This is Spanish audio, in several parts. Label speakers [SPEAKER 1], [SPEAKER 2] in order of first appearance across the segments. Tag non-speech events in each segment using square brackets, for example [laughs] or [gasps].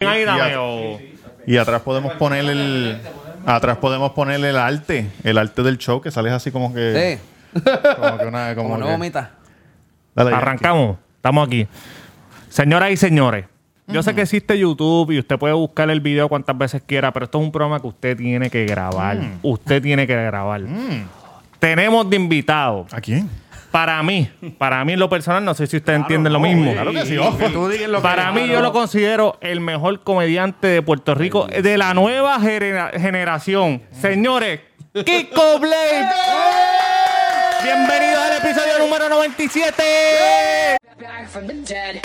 [SPEAKER 1] Ahí
[SPEAKER 2] Y,
[SPEAKER 1] dame,
[SPEAKER 2] a-
[SPEAKER 1] o-
[SPEAKER 2] y atrás podemos poner el atrás podemos poner el arte, el arte del show que sales así como que
[SPEAKER 3] Sí,
[SPEAKER 2] como que una como
[SPEAKER 3] como no
[SPEAKER 2] que-
[SPEAKER 3] vomita.
[SPEAKER 2] Dale,
[SPEAKER 1] Arrancamos. Estamos aquí. Señoras y señores, yo sé que existe YouTube y usted puede buscar el video cuantas veces quiera, pero esto es un programa que usted tiene que grabar. Usted tiene que grabar. Tenemos de invitado.
[SPEAKER 2] ¿A quién?
[SPEAKER 1] Para mí, para mí en lo personal, no sé si ustedes entienden lo mismo.
[SPEAKER 2] Claro que sí, ojo.
[SPEAKER 1] Para mí, yo lo considero el mejor comediante de Puerto Rico de la nueva genera- generación. Señores, Kiko Blade. Bienvenidos al episodio número 97.
[SPEAKER 4] back from the dead.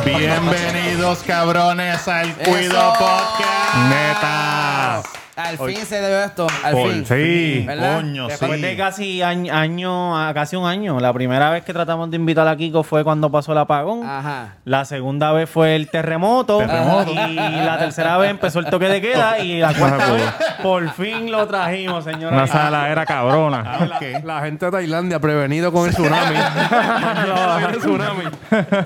[SPEAKER 2] Bienvenidos cabrones al Cuido
[SPEAKER 3] Eso.
[SPEAKER 2] Podcast.
[SPEAKER 1] Neta.
[SPEAKER 3] Al fin se dio esto. Al
[SPEAKER 1] Por
[SPEAKER 3] fin.
[SPEAKER 1] fin.
[SPEAKER 3] ¿Verdad?
[SPEAKER 2] Coño,
[SPEAKER 5] Después
[SPEAKER 2] sí.
[SPEAKER 5] de casi año, año- a casi un año. La primera vez que tratamos de invitar a Kiko fue cuando pasó el apagón.
[SPEAKER 3] Ajá.
[SPEAKER 5] La segunda vez fue el terremoto.
[SPEAKER 2] Terremoto.
[SPEAKER 5] Y la tercera vez empezó el toque de queda. Y la cuarta
[SPEAKER 1] Ajá,
[SPEAKER 5] vez por fin lo trajimos, señora.
[SPEAKER 1] Una sala era cabrona.
[SPEAKER 2] Ah.
[SPEAKER 6] La gente de Tailandia prevenido con el tsunami. [laughs] No, el tsunami.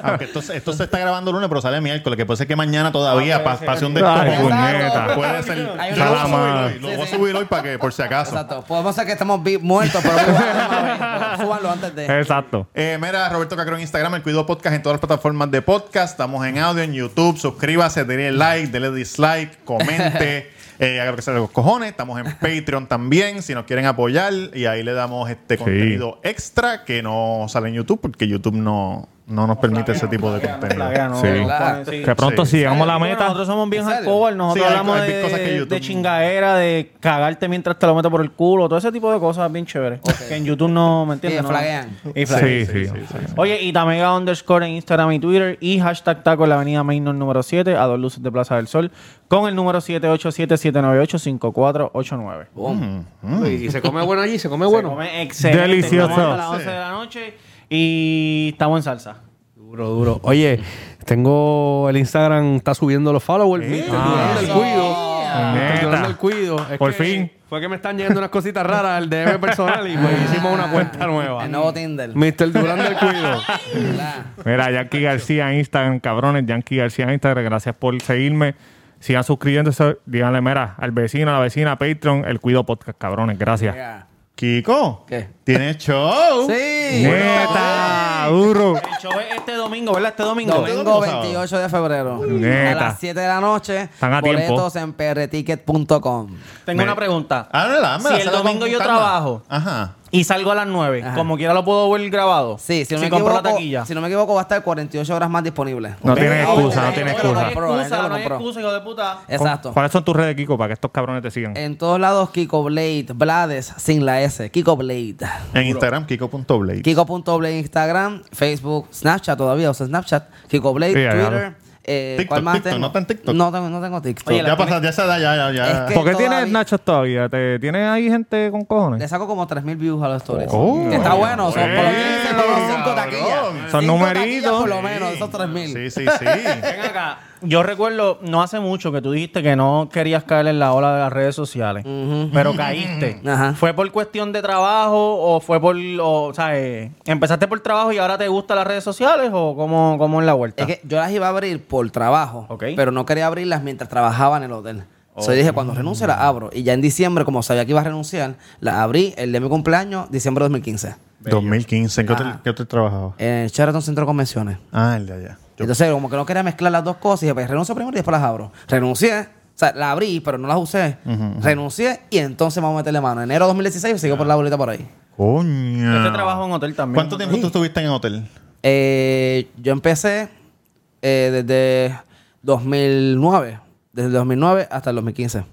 [SPEAKER 2] Aunque esto, se- esto se está grabando el lunes, pero sale miércoles, que puede ser que mañana todavía pa- pase un
[SPEAKER 1] Ay,
[SPEAKER 2] descojón.
[SPEAKER 1] puñeta.
[SPEAKER 2] Puede ser.
[SPEAKER 3] Hay
[SPEAKER 2] a subir hoy, lo voy a subir hoy para que, por si acaso.
[SPEAKER 3] Exacto. Podemos ser que estemos vi- muertos, pero pero [laughs] súbanlo antes de.
[SPEAKER 1] Exacto.
[SPEAKER 2] Eh, mira, Roberto Cacro en Instagram, el Cuido Podcast en todas las plataformas de podcast. Estamos en audio, en YouTube. Suscríbase, denle like, denle dislike, comente. [laughs] eh, haga lo que sea de los cojones. Estamos en Patreon también, si nos quieren apoyar. Y ahí le damos este contenido extra que no sale en YouTube, porque YouTube no, no nos permite ese tipo de contenido.
[SPEAKER 1] Sí. Que pronto
[SPEAKER 2] Sí.
[SPEAKER 1] si llegamos a la
[SPEAKER 5] Bueno,
[SPEAKER 1] meta.
[SPEAKER 5] nosotros somos bien hardcore. Nosotros
[SPEAKER 2] Sí, hay-
[SPEAKER 5] hablamos
[SPEAKER 2] hay
[SPEAKER 5] de,
[SPEAKER 2] cosas que YouTube-
[SPEAKER 5] de chingadera, de cagarte mientras te lo metes por el culo. Todo ese tipo de cosas bien chéveres. Que en YouTube no, ¿me entiendes?
[SPEAKER 3] Sí,
[SPEAKER 5] No.
[SPEAKER 3] flaguean.
[SPEAKER 5] Y flaguean.
[SPEAKER 1] Sí, sí, sí.
[SPEAKER 5] Oye, y Tamega underscore en Instagram y Twitter y hashtag taco en la avenida Mainor número 7 a dos luces de Plaza del Sol con el número 787-798-5489.
[SPEAKER 3] Boom.
[SPEAKER 6] Y se come bueno allí, se come
[SPEAKER 5] Se
[SPEAKER 6] bueno.
[SPEAKER 5] come excelente.
[SPEAKER 1] Delicioso.
[SPEAKER 5] Estamos hasta las 11 de la noche y estamos en salsa.
[SPEAKER 6] Duro, duro. Oye, tengo el Instagram, está subiendo los followers. Mr. Durán del Cuido.
[SPEAKER 1] Neta.
[SPEAKER 6] Mr. Durán del Cuido. Es
[SPEAKER 1] Por
[SPEAKER 6] que
[SPEAKER 1] fin.
[SPEAKER 6] Fue que me están llegando unas cositas raras al DM personal y pues hicimos una cuenta nueva.
[SPEAKER 3] El nuevo Tinder.
[SPEAKER 6] Mr. Durán del Cuido.
[SPEAKER 1] Mira, Yankee García en Instagram, cabrones. Yankee García en Instagram, gracias por seguirme. Sigan suscribiéndose. Díganle, mira, al vecino, a la vecina, Patreon, el Cuido Podcast, cabrones. Gracias.
[SPEAKER 3] Ya.
[SPEAKER 2] Kiko,
[SPEAKER 3] ¿Qué?
[SPEAKER 2] ¿tienes show? [laughs]
[SPEAKER 3] Sí.
[SPEAKER 1] Neta, duro.
[SPEAKER 5] El show es este domingo, ¿verdad? Este domingo.
[SPEAKER 3] Domingo
[SPEAKER 2] domingo,
[SPEAKER 3] 28 de febrero.
[SPEAKER 1] Neta.
[SPEAKER 3] A las 7 de la noche.
[SPEAKER 1] Están a tiempo.
[SPEAKER 3] boletos en prticket.com.
[SPEAKER 5] Tengo
[SPEAKER 2] Me-
[SPEAKER 5] una pregunta.
[SPEAKER 2] Ah, no, la,
[SPEAKER 5] Si el domingo yo trabajo
[SPEAKER 2] Ajá.
[SPEAKER 5] Y salgo a las 9,
[SPEAKER 3] Ajá.
[SPEAKER 5] como quiera lo puedo ver grabado.
[SPEAKER 3] Sí, si no, me
[SPEAKER 5] compro
[SPEAKER 3] equivoco,
[SPEAKER 5] la taquilla.
[SPEAKER 3] si no me equivoco, va a estar 48 horas más disponible.
[SPEAKER 1] No tiene
[SPEAKER 3] Ah,
[SPEAKER 1] excusa, no tiene
[SPEAKER 5] no hay
[SPEAKER 1] excusa.
[SPEAKER 3] gente
[SPEAKER 5] excusa, no hay excusa, hijo de puta.
[SPEAKER 3] Exacto.
[SPEAKER 1] ¿Cuáles son tus redes, Kiko, para que estos cabrones te sigan?
[SPEAKER 3] En todos lados, Kiko Blade, Blades, sin la S. Kiko Blade.
[SPEAKER 2] En Instagram, Kiko.blade.
[SPEAKER 3] Kiko.blade Instagram, Facebook, Snapchat todavía, o sea, Snapchat, Kiko Blade,
[SPEAKER 1] Sí, ya.
[SPEAKER 3] Eh,
[SPEAKER 2] TikTok,
[SPEAKER 3] ¿Cuál más
[SPEAKER 2] TikTok,
[SPEAKER 3] tengo?
[SPEAKER 2] ¿no está en TikTok?
[SPEAKER 3] No tengo, no tengo TikTok.
[SPEAKER 5] Oye,
[SPEAKER 2] ya pasa, ya se da, ya, ya, ya.
[SPEAKER 3] Es que-
[SPEAKER 1] ¿Por qué
[SPEAKER 3] todavía-
[SPEAKER 1] tienes Nachos todavía? ¿Te, ¿Tienes ahí gente con
[SPEAKER 3] Le
[SPEAKER 1] cojones?
[SPEAKER 3] saco como 3000 views a los stories.
[SPEAKER 1] Oh.
[SPEAKER 3] que está bueno, son por lo menos cinco
[SPEAKER 2] cabrón.
[SPEAKER 3] taquillas.
[SPEAKER 1] Son numeritos.
[SPEAKER 3] por lo menos, esos 3000.
[SPEAKER 2] Sí, sí, sí. [laughs]
[SPEAKER 5] Ven acá. Yo recuerdo, no hace mucho que tú dijiste que no querías caer en la ola de las redes sociales, pero caíste. [laughs]
[SPEAKER 3] Ajá.
[SPEAKER 5] ¿Fue por cuestión de trabajo o fue por, o, sea, eh, empezaste por trabajo y ahora te gustan las redes sociales o cómo, cómo en la vuelta?
[SPEAKER 3] Es que yo las iba a abrir por trabajo,
[SPEAKER 5] Ok.
[SPEAKER 3] pero no quería abrirlas mientras trabajaba en el hotel. So, yo dije, cuando renuncie las abro. Y ya en diciembre, como sabía que iba a renunciar, las abrí el de mi cumpleaños, diciembre de 2015.
[SPEAKER 2] 2015. ¿En qué hotel, qué hotel trabajaba?
[SPEAKER 3] En el Sheraton Centro de Convenciones.
[SPEAKER 2] Ah, el de allá. Yo-
[SPEAKER 3] Entonces, como que no quería mezclar las dos cosas, y dije, pues renuncio primero y después las abro. Renuncié, o sea, la abrí, pero no las usé. Renuncié y entonces vamos a meterle mano. Enero de 2016 sigo por la bolita por ahí.
[SPEAKER 2] Coño.
[SPEAKER 5] Este trabajo en hotel también.
[SPEAKER 2] ¿Cuánto tiempo tú estuviste en hotel?
[SPEAKER 3] Eh, yo empecé eh, desde 2009. Desde el 2009 hasta el 2015.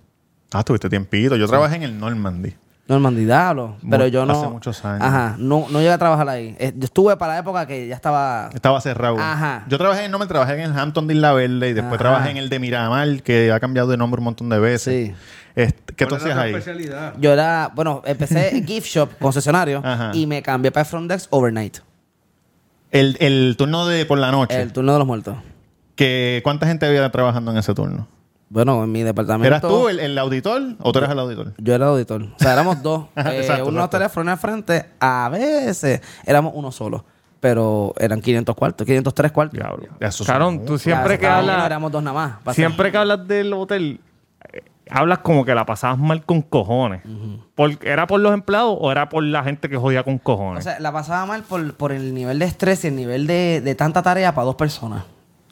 [SPEAKER 2] Ah, estuviste tiempito. Yo trabajé en el Normandy.
[SPEAKER 3] Normandy, diablo. Pero yo no.
[SPEAKER 2] hace muchos años.
[SPEAKER 3] Ajá. No, no llegué a trabajar ahí. Eh, yo estuve para la época que ya estaba.
[SPEAKER 2] Estaba cerrado.
[SPEAKER 3] Ajá.
[SPEAKER 2] Yo trabajé en Norman, trabajé en el Hampton de Isla Verde y después
[SPEAKER 3] Ajá.
[SPEAKER 2] trabajé en el de Miramar, que ha cambiado de nombre un montón de veces.
[SPEAKER 3] Sí.
[SPEAKER 2] Este, ¿Qué tú hacías ahí?
[SPEAKER 3] Yo era, bueno, empecé [laughs] en gift shop, concesionario,
[SPEAKER 2] Ajá.
[SPEAKER 3] y me cambié para front desk overnight.
[SPEAKER 2] El, el turno de por la noche.
[SPEAKER 3] El turno de los muertos.
[SPEAKER 2] que, ¿Cuánta gente había trabajando en ese turno?
[SPEAKER 3] Bueno, en mi departamento.
[SPEAKER 2] ¿Eras tú el, el auditor o tú eras el auditor?
[SPEAKER 3] Yo era auditor. O sea, éramos dos. [laughs] Eh,
[SPEAKER 2] Exacto,
[SPEAKER 3] unos
[SPEAKER 2] exacto.
[SPEAKER 3] teléfonos al frente. A veces éramos uno solo. Pero eran 500 cuartos, 503 cuartos.
[SPEAKER 1] Diablo.
[SPEAKER 2] Son
[SPEAKER 1] tú siempre que
[SPEAKER 3] uno
[SPEAKER 1] hablas...
[SPEAKER 3] Éramos dos nada más.
[SPEAKER 1] Siempre que hablas del hotel, eh, hablas como que la pasabas mal con cojones. Por- ¿Era por los empleados o era por la gente que jodía con
[SPEAKER 3] O
[SPEAKER 1] cojones?
[SPEAKER 3] sea, la pasaba mal por, por el nivel de estrés y el nivel de, de tanta tarea para dos personas.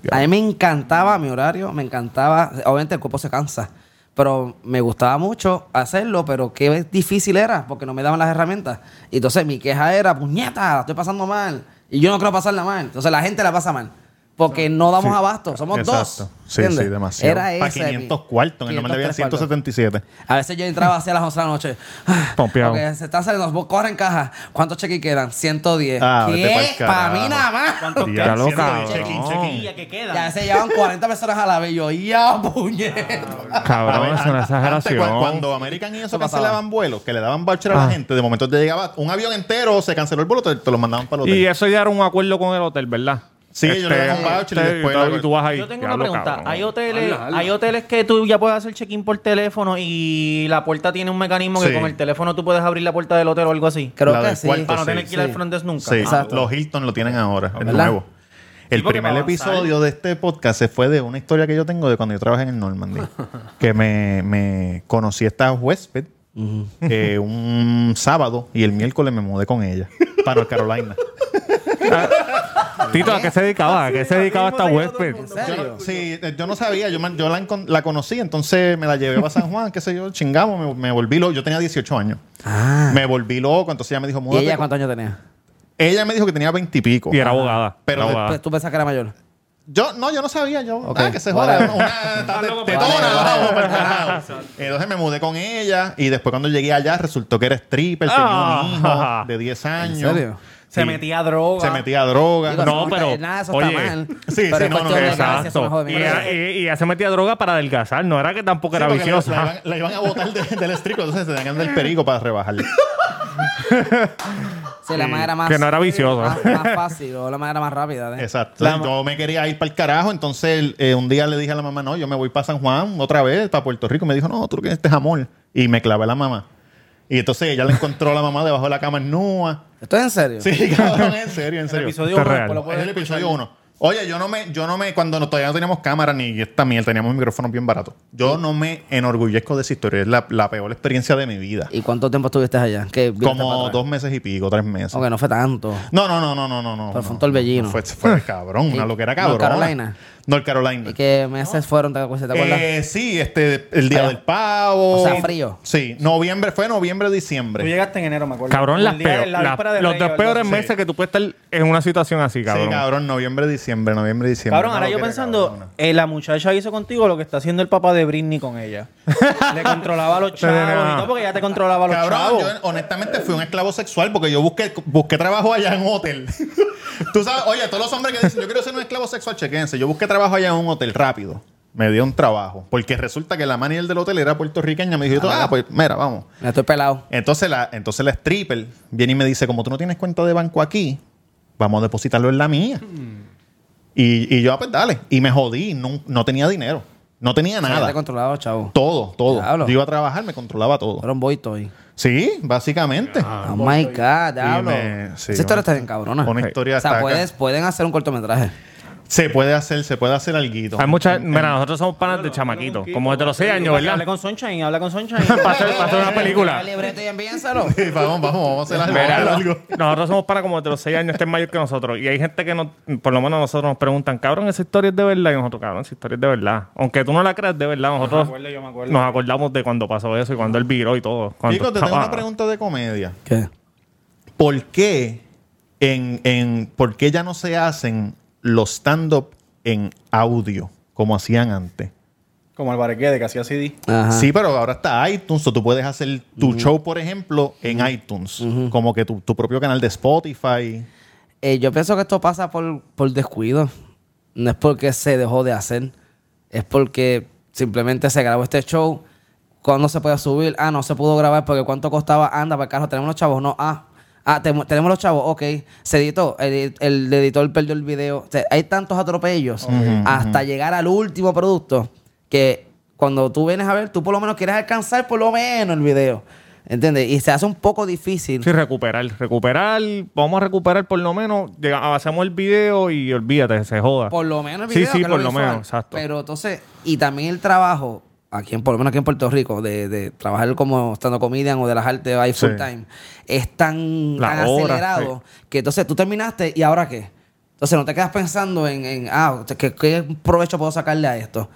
[SPEAKER 3] A mí me encantaba mi horario, me encantaba. Obviamente el cuerpo se cansa. Pero me gustaba mucho hacerlo, pero qué difícil era porque no me daban las herramientas. Y entonces mi queja era, puñeta, la estoy pasando mal. Y yo no quiero pasarla mal. Entonces la gente la pasa mal. Porque no damos
[SPEAKER 2] Sí.
[SPEAKER 3] abasto, somos
[SPEAKER 2] Exacto.
[SPEAKER 3] dos.
[SPEAKER 2] Sí,
[SPEAKER 3] ¿entiendes?
[SPEAKER 2] sí, demasiado.
[SPEAKER 3] Era
[SPEAKER 2] Para
[SPEAKER 3] ese.
[SPEAKER 2] 500 cuartos. En el normal debían
[SPEAKER 3] 503 cuartos.
[SPEAKER 2] 177.
[SPEAKER 3] A veces yo entraba hacia las 11 de la noche. Ah, [sighs]
[SPEAKER 1] Pompeado.
[SPEAKER 3] Ok, se están saliendo. Vos corren caja. ¿Cuántos cheques quedan? 110.
[SPEAKER 2] Ah, vete pa'l
[SPEAKER 3] ¿Qué? Para
[SPEAKER 2] carajo.
[SPEAKER 3] mí nada más.
[SPEAKER 5] ¿Cuántos
[SPEAKER 2] Ya,
[SPEAKER 1] Ya lo cabrón.
[SPEAKER 2] que check-in, check-in.
[SPEAKER 5] ya que
[SPEAKER 3] Y a
[SPEAKER 5] quedan?
[SPEAKER 3] veces llevan 40 personas a la vez. Y yo, ya, puñeta.
[SPEAKER 1] Cabrón,
[SPEAKER 2] A ver,
[SPEAKER 1] es una
[SPEAKER 2] an-
[SPEAKER 1] exageración.
[SPEAKER 2] antes, cu- cuando American y eso
[SPEAKER 3] Eso pasaba.
[SPEAKER 2] cancelaban vuelos, que le daban voucher a
[SPEAKER 1] Ah.
[SPEAKER 2] la gente, de momento te llegaba un avión entero, se canceló el vuelo, te, te lo mandaban para el hotel.
[SPEAKER 1] Y eso ya era un acuerdo con el hotel, ¿verdad?
[SPEAKER 2] Sí, ellos le dan un voucher y después
[SPEAKER 1] tú-
[SPEAKER 2] lo-
[SPEAKER 1] tú vas ahí.
[SPEAKER 5] Yo tengo una pregunta.
[SPEAKER 1] cabrón.
[SPEAKER 5] Hay hoteles, hay hoteles que tú ya puedes hacer check-in por teléfono y la puerta tiene un mecanismo
[SPEAKER 2] Sí.
[SPEAKER 5] que con el teléfono tú puedes abrir la puerta del hotel o algo así.
[SPEAKER 3] Creo
[SPEAKER 2] La
[SPEAKER 3] que sí.
[SPEAKER 2] cuarto,
[SPEAKER 5] Para no
[SPEAKER 2] sí.
[SPEAKER 5] tener que ir al front desk nunca.
[SPEAKER 2] Sí,
[SPEAKER 3] Exacto.
[SPEAKER 2] los Hilton lo tienen ahora, el
[SPEAKER 3] ¿Verdad?
[SPEAKER 2] nuevo. El primer episodio de este podcast se fue de una historia que yo tengo de cuando yo trabajé en el Normandy. [laughs] que me, me conocí a esta huésped eh, un sábado y el miércoles me mudé con ella para North [laughs] [laughs]
[SPEAKER 1] Tito, ¿a qué se dedicaba? ¿A qué se dedicaba esta huésped?
[SPEAKER 3] ¿En
[SPEAKER 2] Yo sí, eh, yo no sabía, yo, me- yo la, encon- la conocí, entonces me la llevé para San Juan, qué sé yo, chingamos, me, me volví loco. Yo tenía 18 años.
[SPEAKER 3] Ah.
[SPEAKER 2] Me volví loco, entonces ella me dijo,
[SPEAKER 3] ¿Y
[SPEAKER 2] múdate.
[SPEAKER 3] ella
[SPEAKER 2] con-".
[SPEAKER 3] cuántos años tenía?
[SPEAKER 2] Ella me dijo que tenía 20 y pico.
[SPEAKER 1] Y era abogada.
[SPEAKER 2] Pero
[SPEAKER 1] abogada.
[SPEAKER 3] Pues, ¿Tú pensás que era mayor?
[SPEAKER 2] Yo, no, yo no sabía, yo,
[SPEAKER 3] Ok.
[SPEAKER 2] ah, que se
[SPEAKER 3] Vale.
[SPEAKER 2] joda, una te- tetona, vamos, carajo. Entonces me mudé con ella y después cuando llegué allá resultó que era stripper, tenía
[SPEAKER 1] Ah.
[SPEAKER 2] un hijo de 10 años.
[SPEAKER 3] serio?
[SPEAKER 5] Se metía droga.
[SPEAKER 2] Se metía droga.
[SPEAKER 3] Digo,
[SPEAKER 1] No, pero,
[SPEAKER 3] Nada eso
[SPEAKER 1] oye,
[SPEAKER 3] está mal.
[SPEAKER 2] sí,
[SPEAKER 3] pero
[SPEAKER 2] sí,
[SPEAKER 3] es
[SPEAKER 2] no, no,
[SPEAKER 3] a
[SPEAKER 1] Exacto. Y, y, y ella se metía droga para adelgazar. No era que tampoco
[SPEAKER 2] Sí,
[SPEAKER 1] era
[SPEAKER 2] la-
[SPEAKER 1] viciosa.
[SPEAKER 2] La, iban, la iban a botar de- del stripper, entonces se tenían del perico para rebajarle. [laughs]
[SPEAKER 3] Sí, la manera más...
[SPEAKER 1] que no era viciosa.
[SPEAKER 3] Más, más fácil o la manera más rápida. ¿eh?
[SPEAKER 2] Exacto.
[SPEAKER 5] La-
[SPEAKER 2] yo me quería ir para el carajo, entonces eh, un día le dije a la mamá, no, yo me voy para San Juan otra vez, para Puerto Rico. Me dijo, no, tú que este jamón. Y me clavé la mamá. Y entonces ella le encontró a la mamá debajo de la cama en nua.
[SPEAKER 3] ¿Esto es en serio?
[SPEAKER 2] Sí, [laughs] cabrón, en serio, en
[SPEAKER 5] El
[SPEAKER 2] serio.
[SPEAKER 5] episodio uno,
[SPEAKER 1] real.
[SPEAKER 5] después lo
[SPEAKER 2] Es
[SPEAKER 5] puedes
[SPEAKER 2] el
[SPEAKER 5] escuchar.
[SPEAKER 2] episodio 1. Oye, yo no me, yo no me, cuando no- todavía no teníamos cámara ni esta mierda, teníamos micrófonos bien baratos. Yo no me enorgullezco de esa historia. Es la, la peor experiencia de mi vida.
[SPEAKER 3] ¿Y cuánto tiempo estuviste allá? ¿Qué viniste para
[SPEAKER 2] Como
[SPEAKER 3] atrás?
[SPEAKER 2] dos meses y pico, tres meses.
[SPEAKER 3] Ok, no fue tanto.
[SPEAKER 2] No, no, no, no, no, no, no.
[SPEAKER 3] Pero fue
[SPEAKER 2] no.
[SPEAKER 3] un torbellino.
[SPEAKER 2] Fue, fue cabrón, una [laughs]
[SPEAKER 3] ¿Y
[SPEAKER 2] loquera cabrón.
[SPEAKER 3] Carolina?
[SPEAKER 2] North Carolina.
[SPEAKER 3] ¿Y qué meses fueron? ¿Te, acuerdas?
[SPEAKER 2] Eh, sí, este, el día
[SPEAKER 3] Allá.
[SPEAKER 2] del pavo.
[SPEAKER 3] O sea, frío.
[SPEAKER 2] Sí, noviembre, fue noviembre,
[SPEAKER 5] Tú
[SPEAKER 2] diciembre.
[SPEAKER 5] llegaste en enero, me acuerdo.
[SPEAKER 1] Cabrón, las peor-
[SPEAKER 5] la
[SPEAKER 1] la- los
[SPEAKER 5] Reyes,
[SPEAKER 1] dos peores
[SPEAKER 2] Sí.
[SPEAKER 1] meses que tú puedes estar en una situación así, cabrón.
[SPEAKER 2] Sí, cabrón, noviembre, diciembre, noviembre, diciembre.
[SPEAKER 5] Cabrón, ahora yo pensando, eh, la muchacha hizo contigo lo que está haciendo el papá de Britney con ella. [laughs] Le controlaba a los chavos y todo, porque ella te controlaba a los
[SPEAKER 2] Cabrón,
[SPEAKER 5] chavos.
[SPEAKER 2] yo honestamente fui un esclavo sexual porque yo busqué, busqué trabajo allá en un hotel. [laughs] Tú sabes, oye, todos los hombres que dicen yo quiero ser un esclavo sexual, chequense. Yo busqué trabajo allá en un hotel rápido. Me dio un trabajo. Porque resulta que la manager del hotel era puertorriqueña. Me dijo, ah, pues mira, vamos.
[SPEAKER 3] Me estoy pelado.
[SPEAKER 2] Entonces la, entonces la stripper viene y me dice, como tú no tienes cuenta de banco aquí, vamos a depositarlo en la mía. Y, y yo, ah, pues dale. Y me jodí, no, no tenía dinero. No tenía nada.
[SPEAKER 3] te controlaba, chavo.
[SPEAKER 2] Todo, todo. Yo iba a trabajar, me controlaba todo.
[SPEAKER 3] Fueron boy toy.
[SPEAKER 2] Sí, básicamente.
[SPEAKER 3] Oh my God, diablo.
[SPEAKER 2] me- sí,
[SPEAKER 3] Esa historia está bien cabrona.
[SPEAKER 2] Una historia
[SPEAKER 3] O sea,
[SPEAKER 2] está
[SPEAKER 3] puedes, pueden hacer un cortometraje.
[SPEAKER 2] Se puede hacer, se puede hacer algo.
[SPEAKER 1] Hay muchas. Mira, nosotros somos panas de chamaquito. Como desde los 6 años, ¿verdad?
[SPEAKER 5] con Sunshine, habla con [laughs] Sunshine.
[SPEAKER 1] Para hacer, para hacer una película.
[SPEAKER 3] libreto y envíenselo.
[SPEAKER 2] vamos, vamos, vamos a hacer algo.
[SPEAKER 1] Mira,
[SPEAKER 2] algo,
[SPEAKER 1] nosotros somos para como de los 6 años, este es mayor que nosotros. Y hay gente que, no, por lo menos nosotros nos preguntan, cabrón, esa historia es de verdad. Y nosotros, cabrón, esa historia es de verdad. Aunque tú no la creas de verdad, nosotros
[SPEAKER 5] acuerdo, yo me acuerdo.
[SPEAKER 1] nos acordamos de cuando pasó eso y cuando él viró y todo. Cuando
[SPEAKER 2] Chicos, te tengo una pregunta de comedia.
[SPEAKER 3] ¿Qué?
[SPEAKER 2] ¿Por qué, en, en, ¿por qué ya no se hacen los stand-up en audio como hacían antes?
[SPEAKER 5] Como el Barequede que hacía CD.
[SPEAKER 3] Ajá.
[SPEAKER 2] Sí, pero ahora está iTunes, o tú puedes hacer tu show, por ejemplo, en iTunes. Como que tu, tu propio canal de Spotify.
[SPEAKER 3] Eh, yo pienso que esto pasa por, por descuido. No es porque se dejó de hacer. Es porque simplemente se grabó este show. ¿Cuándo se puede subir? Ah, no se pudo grabar porque cuánto costaba. Anda, para el carro, tenemos los chavos. No, ah. Ah, tenemos los chavos, ok. Se editó, el, el editor perdió el video. O sea, hay tantos atropellos hasta llegar al último producto que cuando tú vienes a ver, tú por lo menos quieres alcanzar por lo menos el video. ¿Entiendes? Y se hace un poco difícil.
[SPEAKER 1] Sí, recuperar. Recuperar, vamos a recuperar por lo menos, llega- hacemos el video y olvídate, se joda.
[SPEAKER 3] Por lo menos el
[SPEAKER 1] Sí,
[SPEAKER 3] video.
[SPEAKER 1] sí,
[SPEAKER 3] que es
[SPEAKER 1] por lo menos, exacto.
[SPEAKER 3] Pero entonces, y también el trabajo, aquí en, por lo menos aquí en Puerto Rico, de, de trabajar como estando comedian o de las artes ahí full
[SPEAKER 2] Sí.
[SPEAKER 3] time, es tan,
[SPEAKER 1] La
[SPEAKER 3] tan
[SPEAKER 1] hora,
[SPEAKER 3] acelerado que entonces tú terminaste y ahora qué. Entonces no te quedas pensando en, en ah, ¿qué, qué provecho puedo sacarle a esto.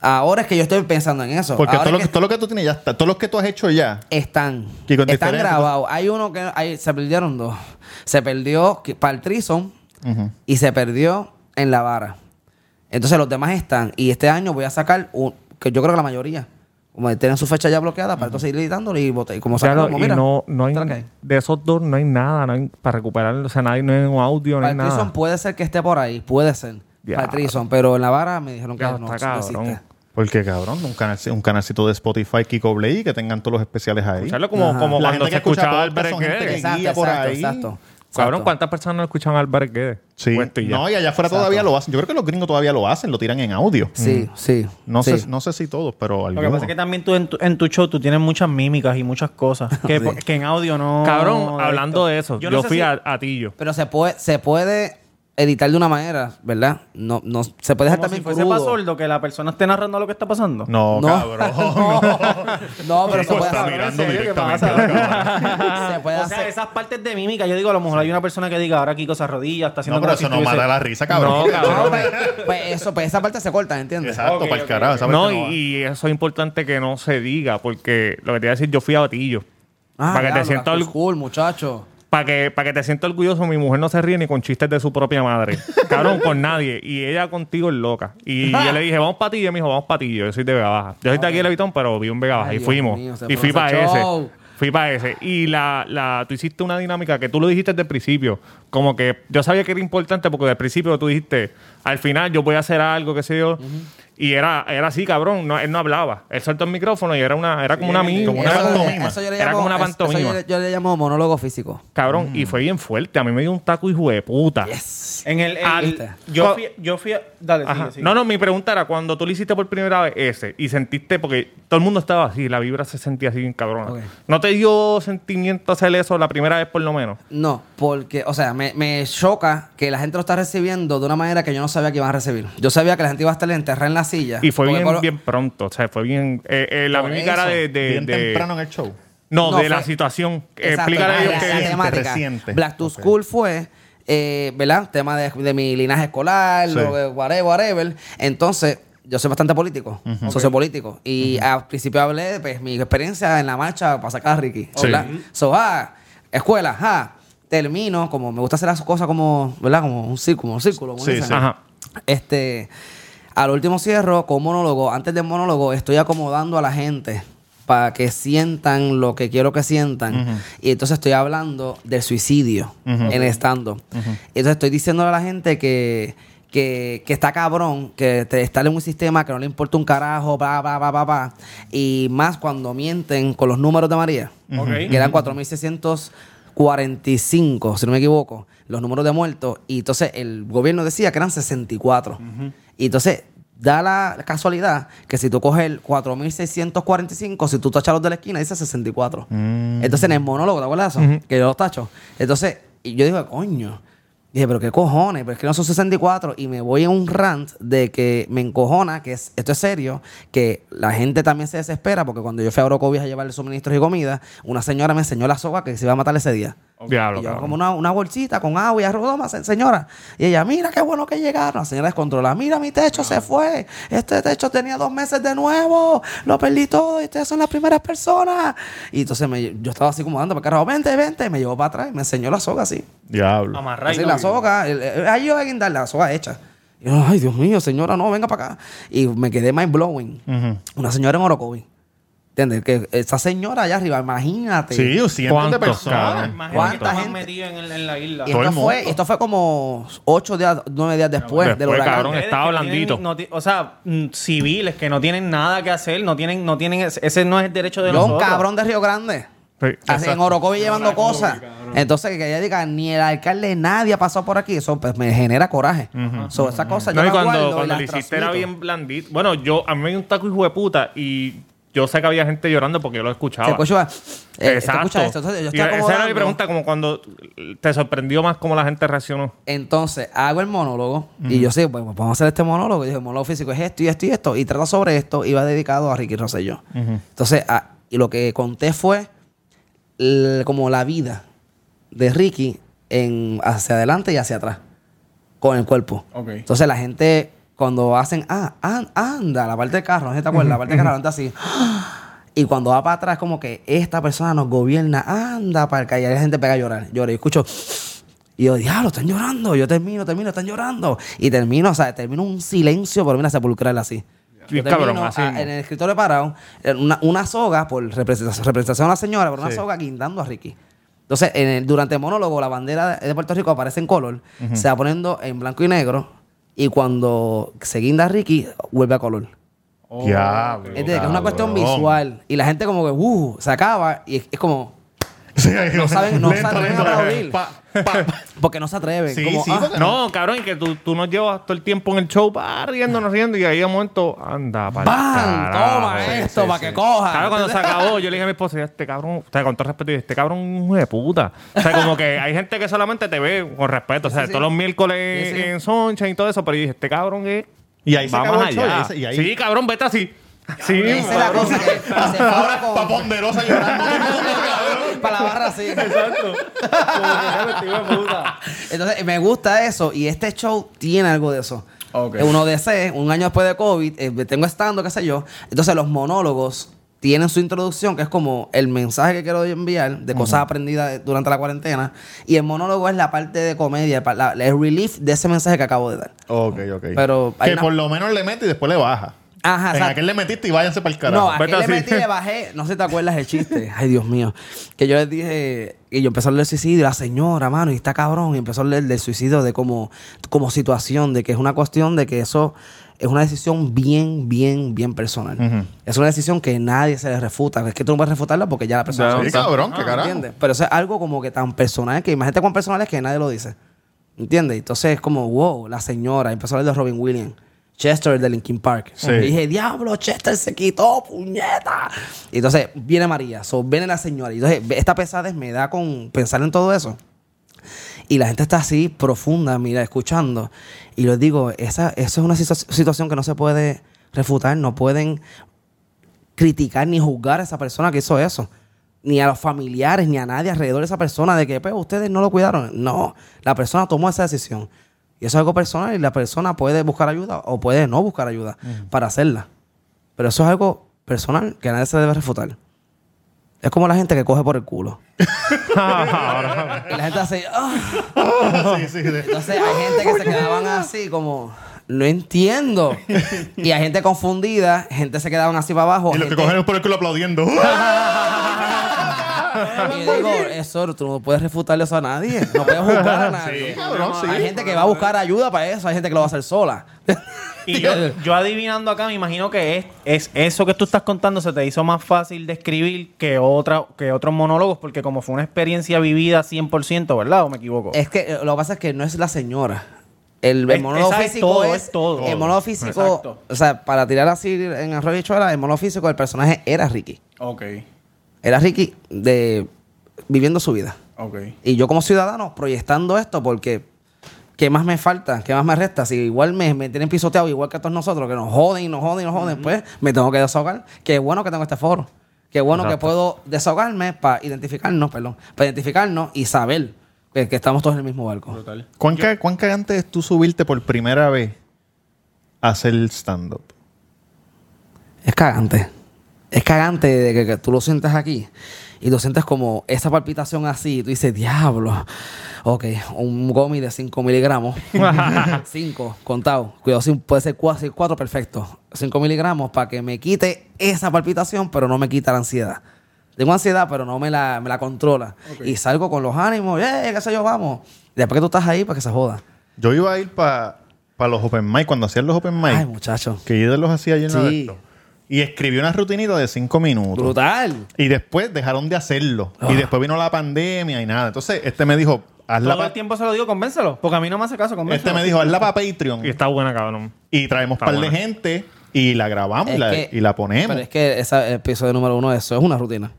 [SPEAKER 3] Ahora es que yo estoy pensando en eso.
[SPEAKER 2] Porque todo lo,
[SPEAKER 3] es
[SPEAKER 2] que, todo lo que tú tienes ya está. Todo lo que tú has hecho ya.
[SPEAKER 3] están, están grabados. Hay uno que hay- se perdieron dos. Se perdió para el Trison y se perdió en la vara. Entonces los demás están. Y este año voy a sacar, un, que yo creo que la mayoría, como tienen su fecha ya bloqueada, para entonces ir editándolo y, botar- y como
[SPEAKER 1] Claro,
[SPEAKER 3] sacarlo, como,
[SPEAKER 1] y
[SPEAKER 3] mira,
[SPEAKER 1] no, no hay, de esos dos no hay nada, no hay para recuperar, o sea, nadie, no hay un audio, no
[SPEAKER 3] Para
[SPEAKER 1] hay
[SPEAKER 3] el
[SPEAKER 1] nada.
[SPEAKER 3] Trison puede ser que esté por ahí, puede ser.
[SPEAKER 1] Ya.
[SPEAKER 3] Para el Trison, pero en la vara me dijeron que
[SPEAKER 1] Ya
[SPEAKER 3] no,
[SPEAKER 1] está
[SPEAKER 3] no
[SPEAKER 1] cabrón.
[SPEAKER 3] existe.
[SPEAKER 2] Porque, cabrón, un, canal, un canalcito de Spotify, Kiko Blade, que tengan todos los especiales ahí.
[SPEAKER 1] Escucharlo como,
[SPEAKER 3] Ajá.
[SPEAKER 1] como
[SPEAKER 2] La
[SPEAKER 1] cuando
[SPEAKER 2] gente
[SPEAKER 1] se escuchaba
[SPEAKER 2] por ahí.
[SPEAKER 3] exacto.
[SPEAKER 1] Cabrón. ¿cuántas personas no escuchan a Álvarez Guedes?
[SPEAKER 2] Sí.
[SPEAKER 1] Puesto y ya.
[SPEAKER 2] No, y allá afuera todavía lo hacen. Yo creo que los gringos todavía lo hacen, lo tiran en audio.
[SPEAKER 3] Sí, sí.
[SPEAKER 2] No,
[SPEAKER 3] sí.
[SPEAKER 2] sé, no sé si todos, pero
[SPEAKER 5] Lo que
[SPEAKER 2] algunos.
[SPEAKER 5] pasa es que también tú en tu, en tu show tú tienes muchas mímicas y muchas cosas que, que en audio no...
[SPEAKER 1] Cabrón, hablando de eso, yo,
[SPEAKER 5] no
[SPEAKER 1] fui
[SPEAKER 5] si-
[SPEAKER 1] a, a Tillo.
[SPEAKER 3] Pero se puede, se puede editar de una manera, ¿verdad? No, no, se puede dejar
[SPEAKER 5] Como
[SPEAKER 3] también
[SPEAKER 5] si fuese
[SPEAKER 3] crudo.
[SPEAKER 5] para sordo que la persona esté narrando lo que está pasando.
[SPEAKER 2] No,
[SPEAKER 3] No.
[SPEAKER 2] cabrón. [laughs]
[SPEAKER 3] No, pero se puede
[SPEAKER 2] está
[SPEAKER 3] hacer.
[SPEAKER 2] mirando
[SPEAKER 5] ¿En serio? ¿Qué
[SPEAKER 2] directamente
[SPEAKER 5] pasa?
[SPEAKER 2] a la cámara.
[SPEAKER 3] Se puede
[SPEAKER 5] o sea,
[SPEAKER 3] hacer.
[SPEAKER 5] esas partes de mímica, yo digo, a lo mejor hay una persona que diga, ahora Kiko se arrodilla, está haciendo
[SPEAKER 2] No, pero
[SPEAKER 5] como si
[SPEAKER 2] eso no
[SPEAKER 5] estuviese-
[SPEAKER 2] mata la risa, cabrón.
[SPEAKER 1] No, cabrón.
[SPEAKER 3] No, pues, pues eso, pues esa parte se corta, ¿entiendes?
[SPEAKER 2] Exacto,
[SPEAKER 5] Ok,
[SPEAKER 2] para el
[SPEAKER 5] ok,
[SPEAKER 2] carajo. esa
[SPEAKER 1] No,
[SPEAKER 2] parte
[SPEAKER 1] y,
[SPEAKER 2] va.
[SPEAKER 1] y eso es importante que no se diga, porque lo que te iba a decir, yo fui a Batillo.
[SPEAKER 3] Ah,
[SPEAKER 1] para que te
[SPEAKER 3] diablo,
[SPEAKER 1] sientas
[SPEAKER 3] cool, muchacho.
[SPEAKER 1] Para que, para que te sientas orgulloso, mi mujer no se ríe ni con chistes de su propia madre. [laughs] Cabrón, con nadie. Y ella contigo es loca. Y [laughs] yo le dije, vamos para ti. Y ella me dijo, vamos para ti. Yo soy de Vega Baja. Yo soy de aquí de Levitón, pero vivo en Vega Baja.
[SPEAKER 3] Ay,
[SPEAKER 1] y fuimos.
[SPEAKER 3] mío,
[SPEAKER 1] y fui para ese. Fui para ese. Y la, la, tú hiciste una dinámica que tú lo dijiste desde el principio. Como que yo sabía que era importante porque desde el principio tú dijiste, al final yo voy a hacer algo, qué sé yo. Y era, era así, cabrón. No, él no hablaba. Él soltó el micrófono y era una, era como una amiga.
[SPEAKER 2] como una
[SPEAKER 3] Eso-
[SPEAKER 2] pantomima.
[SPEAKER 3] eso yo le
[SPEAKER 1] Era como una
[SPEAKER 3] eso
[SPEAKER 1] pantomima.
[SPEAKER 3] yo, le- yo le llamo monólogo físico.
[SPEAKER 1] Cabrón, y fue bien fuerte. A mí me dio un taco hijo de puta.
[SPEAKER 5] En el... en el- yo, fui, yo fui a... Dale, sigue, sigue.
[SPEAKER 1] No, no, mi pregunta era cuando tú lo hiciste por primera vez ese y sentiste, porque todo el mundo estaba así, la vibra se sentía así bien cabrona.
[SPEAKER 3] Ok.
[SPEAKER 1] ¿No te dio sentimiento hacer eso la primera vez por lo menos?
[SPEAKER 3] No, porque, o sea, me, me choca que la gente lo está recibiendo de una manera que yo no sabía que iban a recibir. Yo sabía que la gente iba a estar enterrada en la silla.
[SPEAKER 1] Y fue bien,
[SPEAKER 3] por-
[SPEAKER 1] bien pronto, o sea, fue bien... eh, eh, la era
[SPEAKER 3] eso.
[SPEAKER 1] de... de-
[SPEAKER 2] Bien
[SPEAKER 1] de-
[SPEAKER 2] temprano en el show.
[SPEAKER 1] No,
[SPEAKER 3] No,
[SPEAKER 1] de la situación.
[SPEAKER 3] Exacto,
[SPEAKER 1] Explícale a
[SPEAKER 3] la-
[SPEAKER 1] ellos que...
[SPEAKER 3] temática.
[SPEAKER 2] reciente.
[SPEAKER 3] Black to. School fue, eh, ¿verdad? Tema de, de mi linaje escolar,
[SPEAKER 2] Sí.
[SPEAKER 3] lo de whatever, whatever. Entonces, yo soy bastante político, sociopolítico. Y al principio hablé de pues, mi experiencia en la marcha para sacar a Ricky.
[SPEAKER 2] Sí.
[SPEAKER 3] ¿verdad? So, ah, escuela, ah, termino, como me gusta hacer las cosas como, ¿verdad? Como un círculo, un círculo.
[SPEAKER 2] Sí, sí.
[SPEAKER 1] Ajá.
[SPEAKER 3] Este, al último cierro con monólogo. Antes del monólogo estoy acomodando a la gente para que sientan lo que quiero que sientan. Y entonces estoy hablando del suicidio en estando. Entonces estoy diciéndole a la gente que, que, que está cabrón, que te, está en un sistema que no le importa un carajo, bla, bla, bla, bla, bla. Y más cuando mienten con los números de María, que eran 4.645, si no me equivoco, los números de muertos. Y entonces el gobierno decía que eran 64. Y entonces da la casualidad que si tú coges el 4.645, si tú tachas los de la esquina, dice 64. Entonces en el monólogo, ¿te acuerdas eso? Que yo los tacho. Entonces, y yo digo, coño. Dije, pero qué cojones, pero es que no son 64. Y me voy en un rant de que me encojona, que es, esto es serio, que la gente también se desespera, porque cuando yo fui a Orocovis a llevarle suministros y comida, una señora me enseñó la soga que se iba a matar ese día.
[SPEAKER 1] Diablo,
[SPEAKER 3] Y yo como una, una bolsita con agua y arroz, señora. Y ella, mira qué bueno que llegaron. La señora descontrola, mira mi techo se fue. Este techo tenía dos meses de nuevo. Lo perdí todo y ustedes son las primeras personas. Y entonces me- yo estaba así como dando para carajo, vente, vente. Me llevó para atrás y me enseñó la soga así.
[SPEAKER 2] Diablo.
[SPEAKER 5] Amarrar y
[SPEAKER 3] Así
[SPEAKER 5] no
[SPEAKER 3] la soga. Ahí yo voy a guindar la soga hecha. Y yo, ay, Dios mío, señora, no, venga para acá. Y me quedé mind blowing. Una señora en Orocovi. ¿Entiendes? Que esa señora allá arriba, imagínate.
[SPEAKER 2] Sí, cientos de
[SPEAKER 1] ¿Cuántos,
[SPEAKER 2] personas.
[SPEAKER 5] Más
[SPEAKER 3] ¿Cuánta
[SPEAKER 5] gente metida en, el- en la isla.
[SPEAKER 3] Y
[SPEAKER 2] Todo
[SPEAKER 3] esto
[SPEAKER 2] el
[SPEAKER 3] fue,
[SPEAKER 2] mundo.
[SPEAKER 3] esto fue como ocho días, nueve días después, del
[SPEAKER 1] Después,
[SPEAKER 3] huracán.
[SPEAKER 1] cabrón,
[SPEAKER 5] Ustedes
[SPEAKER 1] estaba
[SPEAKER 5] que
[SPEAKER 1] blandito.
[SPEAKER 5] tienen- no ti- o sea, mm, civiles que no tienen nada que hacer, no tienen, no tienen, ese, ese no es el derecho de
[SPEAKER 3] Yo, un
[SPEAKER 5] nosotros.
[SPEAKER 3] cabrón de Río Grande.
[SPEAKER 1] Sí,
[SPEAKER 3] Así, en. Orocovi llevando cosas. Entonces, que ella diga, ni el alcalde, nadie ha pasado por aquí. Eso pues, me genera coraje. So, esa cosa yo
[SPEAKER 1] No, y cuando,
[SPEAKER 3] guardo y
[SPEAKER 1] cuando
[SPEAKER 3] la
[SPEAKER 1] le hiciste era
[SPEAKER 3] transmito.
[SPEAKER 1] bien blandito. Bueno, yo, a mí me dio un taco hijo de puta y yo sé que había gente llorando porque yo lo escuchaba.
[SPEAKER 3] Se eh,
[SPEAKER 1] Exacto.
[SPEAKER 3] se escucha esto. Entonces, yo
[SPEAKER 1] Y
[SPEAKER 3] estoy
[SPEAKER 1] esa era mi pregunta, como cuando te sorprendió más cómo la gente reaccionó.
[SPEAKER 3] Entonces, hago el monólogo y yo sé, pues vamos a hacer este monólogo. Y dije, el monólogo físico es esto y esto y esto. Y trata sobre esto y va dedicado a Ricky Rosselló. Entonces, ah, y lo que conté fue como la vida de Ricky en, hacia adelante y hacia atrás con el cuerpo. Entonces, la gente, cuando hacen, ah, an- anda, la parte del carro, no sé si te acuerdas, la parte del carro anda así. Y cuando va para atrás, como que esta persona nos gobierna, anda para acá. Y la gente pega a llorar. Llora. Y escucho. Y yo, diablo, están llorando. Yo termino, termino, están llorando. Y termino, o sea, termino un silencio, pero mira, sepulcral así. Yo
[SPEAKER 1] cabrón, así
[SPEAKER 3] en el escritorio parado, una, una soga, por representación, representación a la señora, pero una
[SPEAKER 2] Sí.
[SPEAKER 3] soga guindando a Ricky. Entonces, en el- durante el monólogo, la bandera de, de Puerto Rico aparece en color, se va poniendo en blanco y negro, y cuando se guinda a Ricky, vuelve a color.
[SPEAKER 2] Diablo.
[SPEAKER 3] Es decir, que es una cuestión visual. Y la gente como que, uh, se acaba y es, es como,
[SPEAKER 2] Sí,
[SPEAKER 3] No saben- no
[SPEAKER 2] lento,
[SPEAKER 3] saben
[SPEAKER 2] lento.
[SPEAKER 3] aplaudir.
[SPEAKER 2] Pa, pa.
[SPEAKER 3] porque no se atreven.
[SPEAKER 2] Sí,
[SPEAKER 3] como,
[SPEAKER 2] sí,
[SPEAKER 3] ah,
[SPEAKER 1] No, cabrón, y que tú, tú nos llevas todo el tiempo en el show, pa, riéndonos, riendo, y ahí de momento, anda, para
[SPEAKER 3] ¡Bam! Toma esto para que coja.
[SPEAKER 1] Claro, cuando se acabó, yo le dije a mi esposa, este cabrón, o sea, con todo respeto, y dije, este cabrón es un hijo de puta. O sea, como que hay gente que solamente te ve con respeto. O sea,
[SPEAKER 3] Sí, sí.
[SPEAKER 1] todos los miércoles
[SPEAKER 3] Sí, sí.
[SPEAKER 1] en Soncha y todo eso, pero yo dije, este cabrón es.
[SPEAKER 2] Y ahí se
[SPEAKER 1] va
[SPEAKER 2] acabó
[SPEAKER 1] más
[SPEAKER 2] el show,
[SPEAKER 1] allá.
[SPEAKER 2] y ese- y ahí-
[SPEAKER 1] Sí, cabrón, vete así. Sí,
[SPEAKER 3] Esa es la cosa que se fue ahora con-
[SPEAKER 2] Pa ponderosa llorando. [laughs] [laughs]
[SPEAKER 3] para la barra así.
[SPEAKER 1] Exacto.
[SPEAKER 3] Entonces, me gusta eso y este show tiene algo de eso.
[SPEAKER 5] Ok.
[SPEAKER 3] Eh, Uno DC, un año después de COVID, eh, tengo estando, qué sé yo. Entonces, los monólogos tienen su introducción, que es como el mensaje que quiero enviar de cosas aprendidas durante la cuarentena. Y el monólogo es la parte de comedia, la- el relief de ese mensaje que acabo de dar.
[SPEAKER 2] ok, ok.
[SPEAKER 3] Pero
[SPEAKER 2] que
[SPEAKER 3] una-
[SPEAKER 2] por lo menos le mete y después le baja.
[SPEAKER 3] Ajá,
[SPEAKER 2] En aquel le metiste y váyanse para el carajo.
[SPEAKER 3] No,
[SPEAKER 1] Vete
[SPEAKER 3] aquel le
[SPEAKER 1] así.
[SPEAKER 3] metí y le bajé. No sé si te acuerdas el chiste. Ay, Dios mío. Que yo les dije. Y yo empecé a hablar del suicidio. y La señora, mano, y está cabrón. Y empezó a hablar del suicidio de como, como situación. De que es una cuestión de que eso es una decisión bien, bien, bien personal. Es una decisión que nadie se le refuta. Es que tú no puedes refutarla porque ya la persona.
[SPEAKER 1] Ya,
[SPEAKER 2] Sí, cabrón, qué carajo.
[SPEAKER 3] ¿Entiendes? Pero eso es algo como que tan personal que imagínate cuán personal es que nadie lo dice. ¿Entiendes? Entonces es como, wow, la señora. Empezó a hablar de Robin Williams. Chester de Linkin Park.
[SPEAKER 2] Sí.
[SPEAKER 3] Y dije, diablo, Chester se quitó, puñeta. Y entonces viene María, so, viene la señora. Y entonces esta pesadez me da con pensar en todo eso. Y la gente está así profunda, mira, escuchando. Y les digo, esa, esa es una situa- situación que no se puede refutar. No pueden criticar ni juzgar a esa persona que hizo eso. Ni a los familiares, ni a nadie alrededor de esa persona de que pues, ustedes no lo cuidaron. No, la persona tomó esa decisión. Y eso es algo personal y la persona puede buscar ayuda o puede no buscar ayuda para hacerla. Pero eso es algo personal que nadie se debe refutar. Es como la gente que coge por el culo. [laughs] y la gente hace... "Ah".
[SPEAKER 2] sí, sí. de-
[SPEAKER 3] Entonces hay gente que se quedaban así como... No entiendo. y hay gente confundida, gente se quedaban así para abajo.
[SPEAKER 2] Y los que cogen por el culo aplaudiendo. [laughs]
[SPEAKER 3] Y yo digo, eso tú no puedes refutarle eso a nadie. No puedes juzgar a [laughs] nadie.
[SPEAKER 2] cabrón, sí.
[SPEAKER 3] Hay gente que va a buscar ayuda para eso, hay gente que lo va a hacer sola.
[SPEAKER 5] Y yo, [laughs] yo adivinando acá, me imagino que es, es eso que tú estás contando se te hizo más fácil de escribir que, otra, que otros monólogos, porque como fue una experiencia vivida 100%, ¿verdad? ¿O me equivoco?
[SPEAKER 3] Es que lo que pasa es que no es la señora. El, monólogo
[SPEAKER 5] es
[SPEAKER 3] físico
[SPEAKER 5] todo,
[SPEAKER 3] es,
[SPEAKER 5] es todo.
[SPEAKER 3] El monólogo físico,
[SPEAKER 5] Exacto.
[SPEAKER 3] o sea, para tirar así en arroz y habichuela, el monólogo físico, el personaje era Ricky.
[SPEAKER 5] Ok,
[SPEAKER 3] Era Ricky de viviendo su vida.
[SPEAKER 5] ok.
[SPEAKER 3] Y yo como ciudadano proyectando esto porque ¿qué más me falta? ¿Qué más me resta? Si igual me, me tienen pisoteado igual que a todos nosotros, que nos joden y nos joden y nos joden, pues me tengo que desahogar. Qué bueno que tengo este foro. Qué bueno que puedo desahogarme para identificarnos, perdón, para identificarnos y saber que, que estamos todos en el mismo barco.
[SPEAKER 2] ¿Cuán, ca- cuán cagante es tú subirte por primera vez a hacer stand-up?
[SPEAKER 3] Es cagante. Es cagante de que, que tú lo sientas aquí Y tú sientes como esa palpitación así. Y tú dices, diablo. Ok, un gomi de 5 miligramos. [laughs] 5, contado. Cuidado, si puede ser 4, perfecto. 5 miligramos para que me quite esa palpitación, pero no me quita la ansiedad. Tengo ansiedad, pero no me la, me la controla. Y salgo con los ánimos, ¡eh, qué sé yo, vamos! Y después que tú estás ahí, para que se joda.
[SPEAKER 2] Yo iba a ir para los open mic, cuando hacían los open mic.
[SPEAKER 3] Ay, muchacho.
[SPEAKER 2] Que yo los hacía lleno de
[SPEAKER 3] Sí.
[SPEAKER 2] esto. Y escribí una rutinita de cinco minutos.
[SPEAKER 3] Brutal.
[SPEAKER 2] Y después dejaron de hacerlo.
[SPEAKER 3] Ah.
[SPEAKER 2] Y después vino la pandemia y nada. Entonces, este me dijo, hazla
[SPEAKER 5] Todo el tiempo se lo digo, convéncelo. Porque a mí no me hace caso, convéncelo.
[SPEAKER 2] Este me dijo, hazla para Patreon.
[SPEAKER 1] Y está buena, cabrón.
[SPEAKER 2] Y traemos
[SPEAKER 1] Está
[SPEAKER 2] par de gente y la grabamos y
[SPEAKER 3] Es
[SPEAKER 2] la,
[SPEAKER 3] que-
[SPEAKER 2] y la ponemos.
[SPEAKER 3] Pero es que ese episodio número uno, eso es una rutina.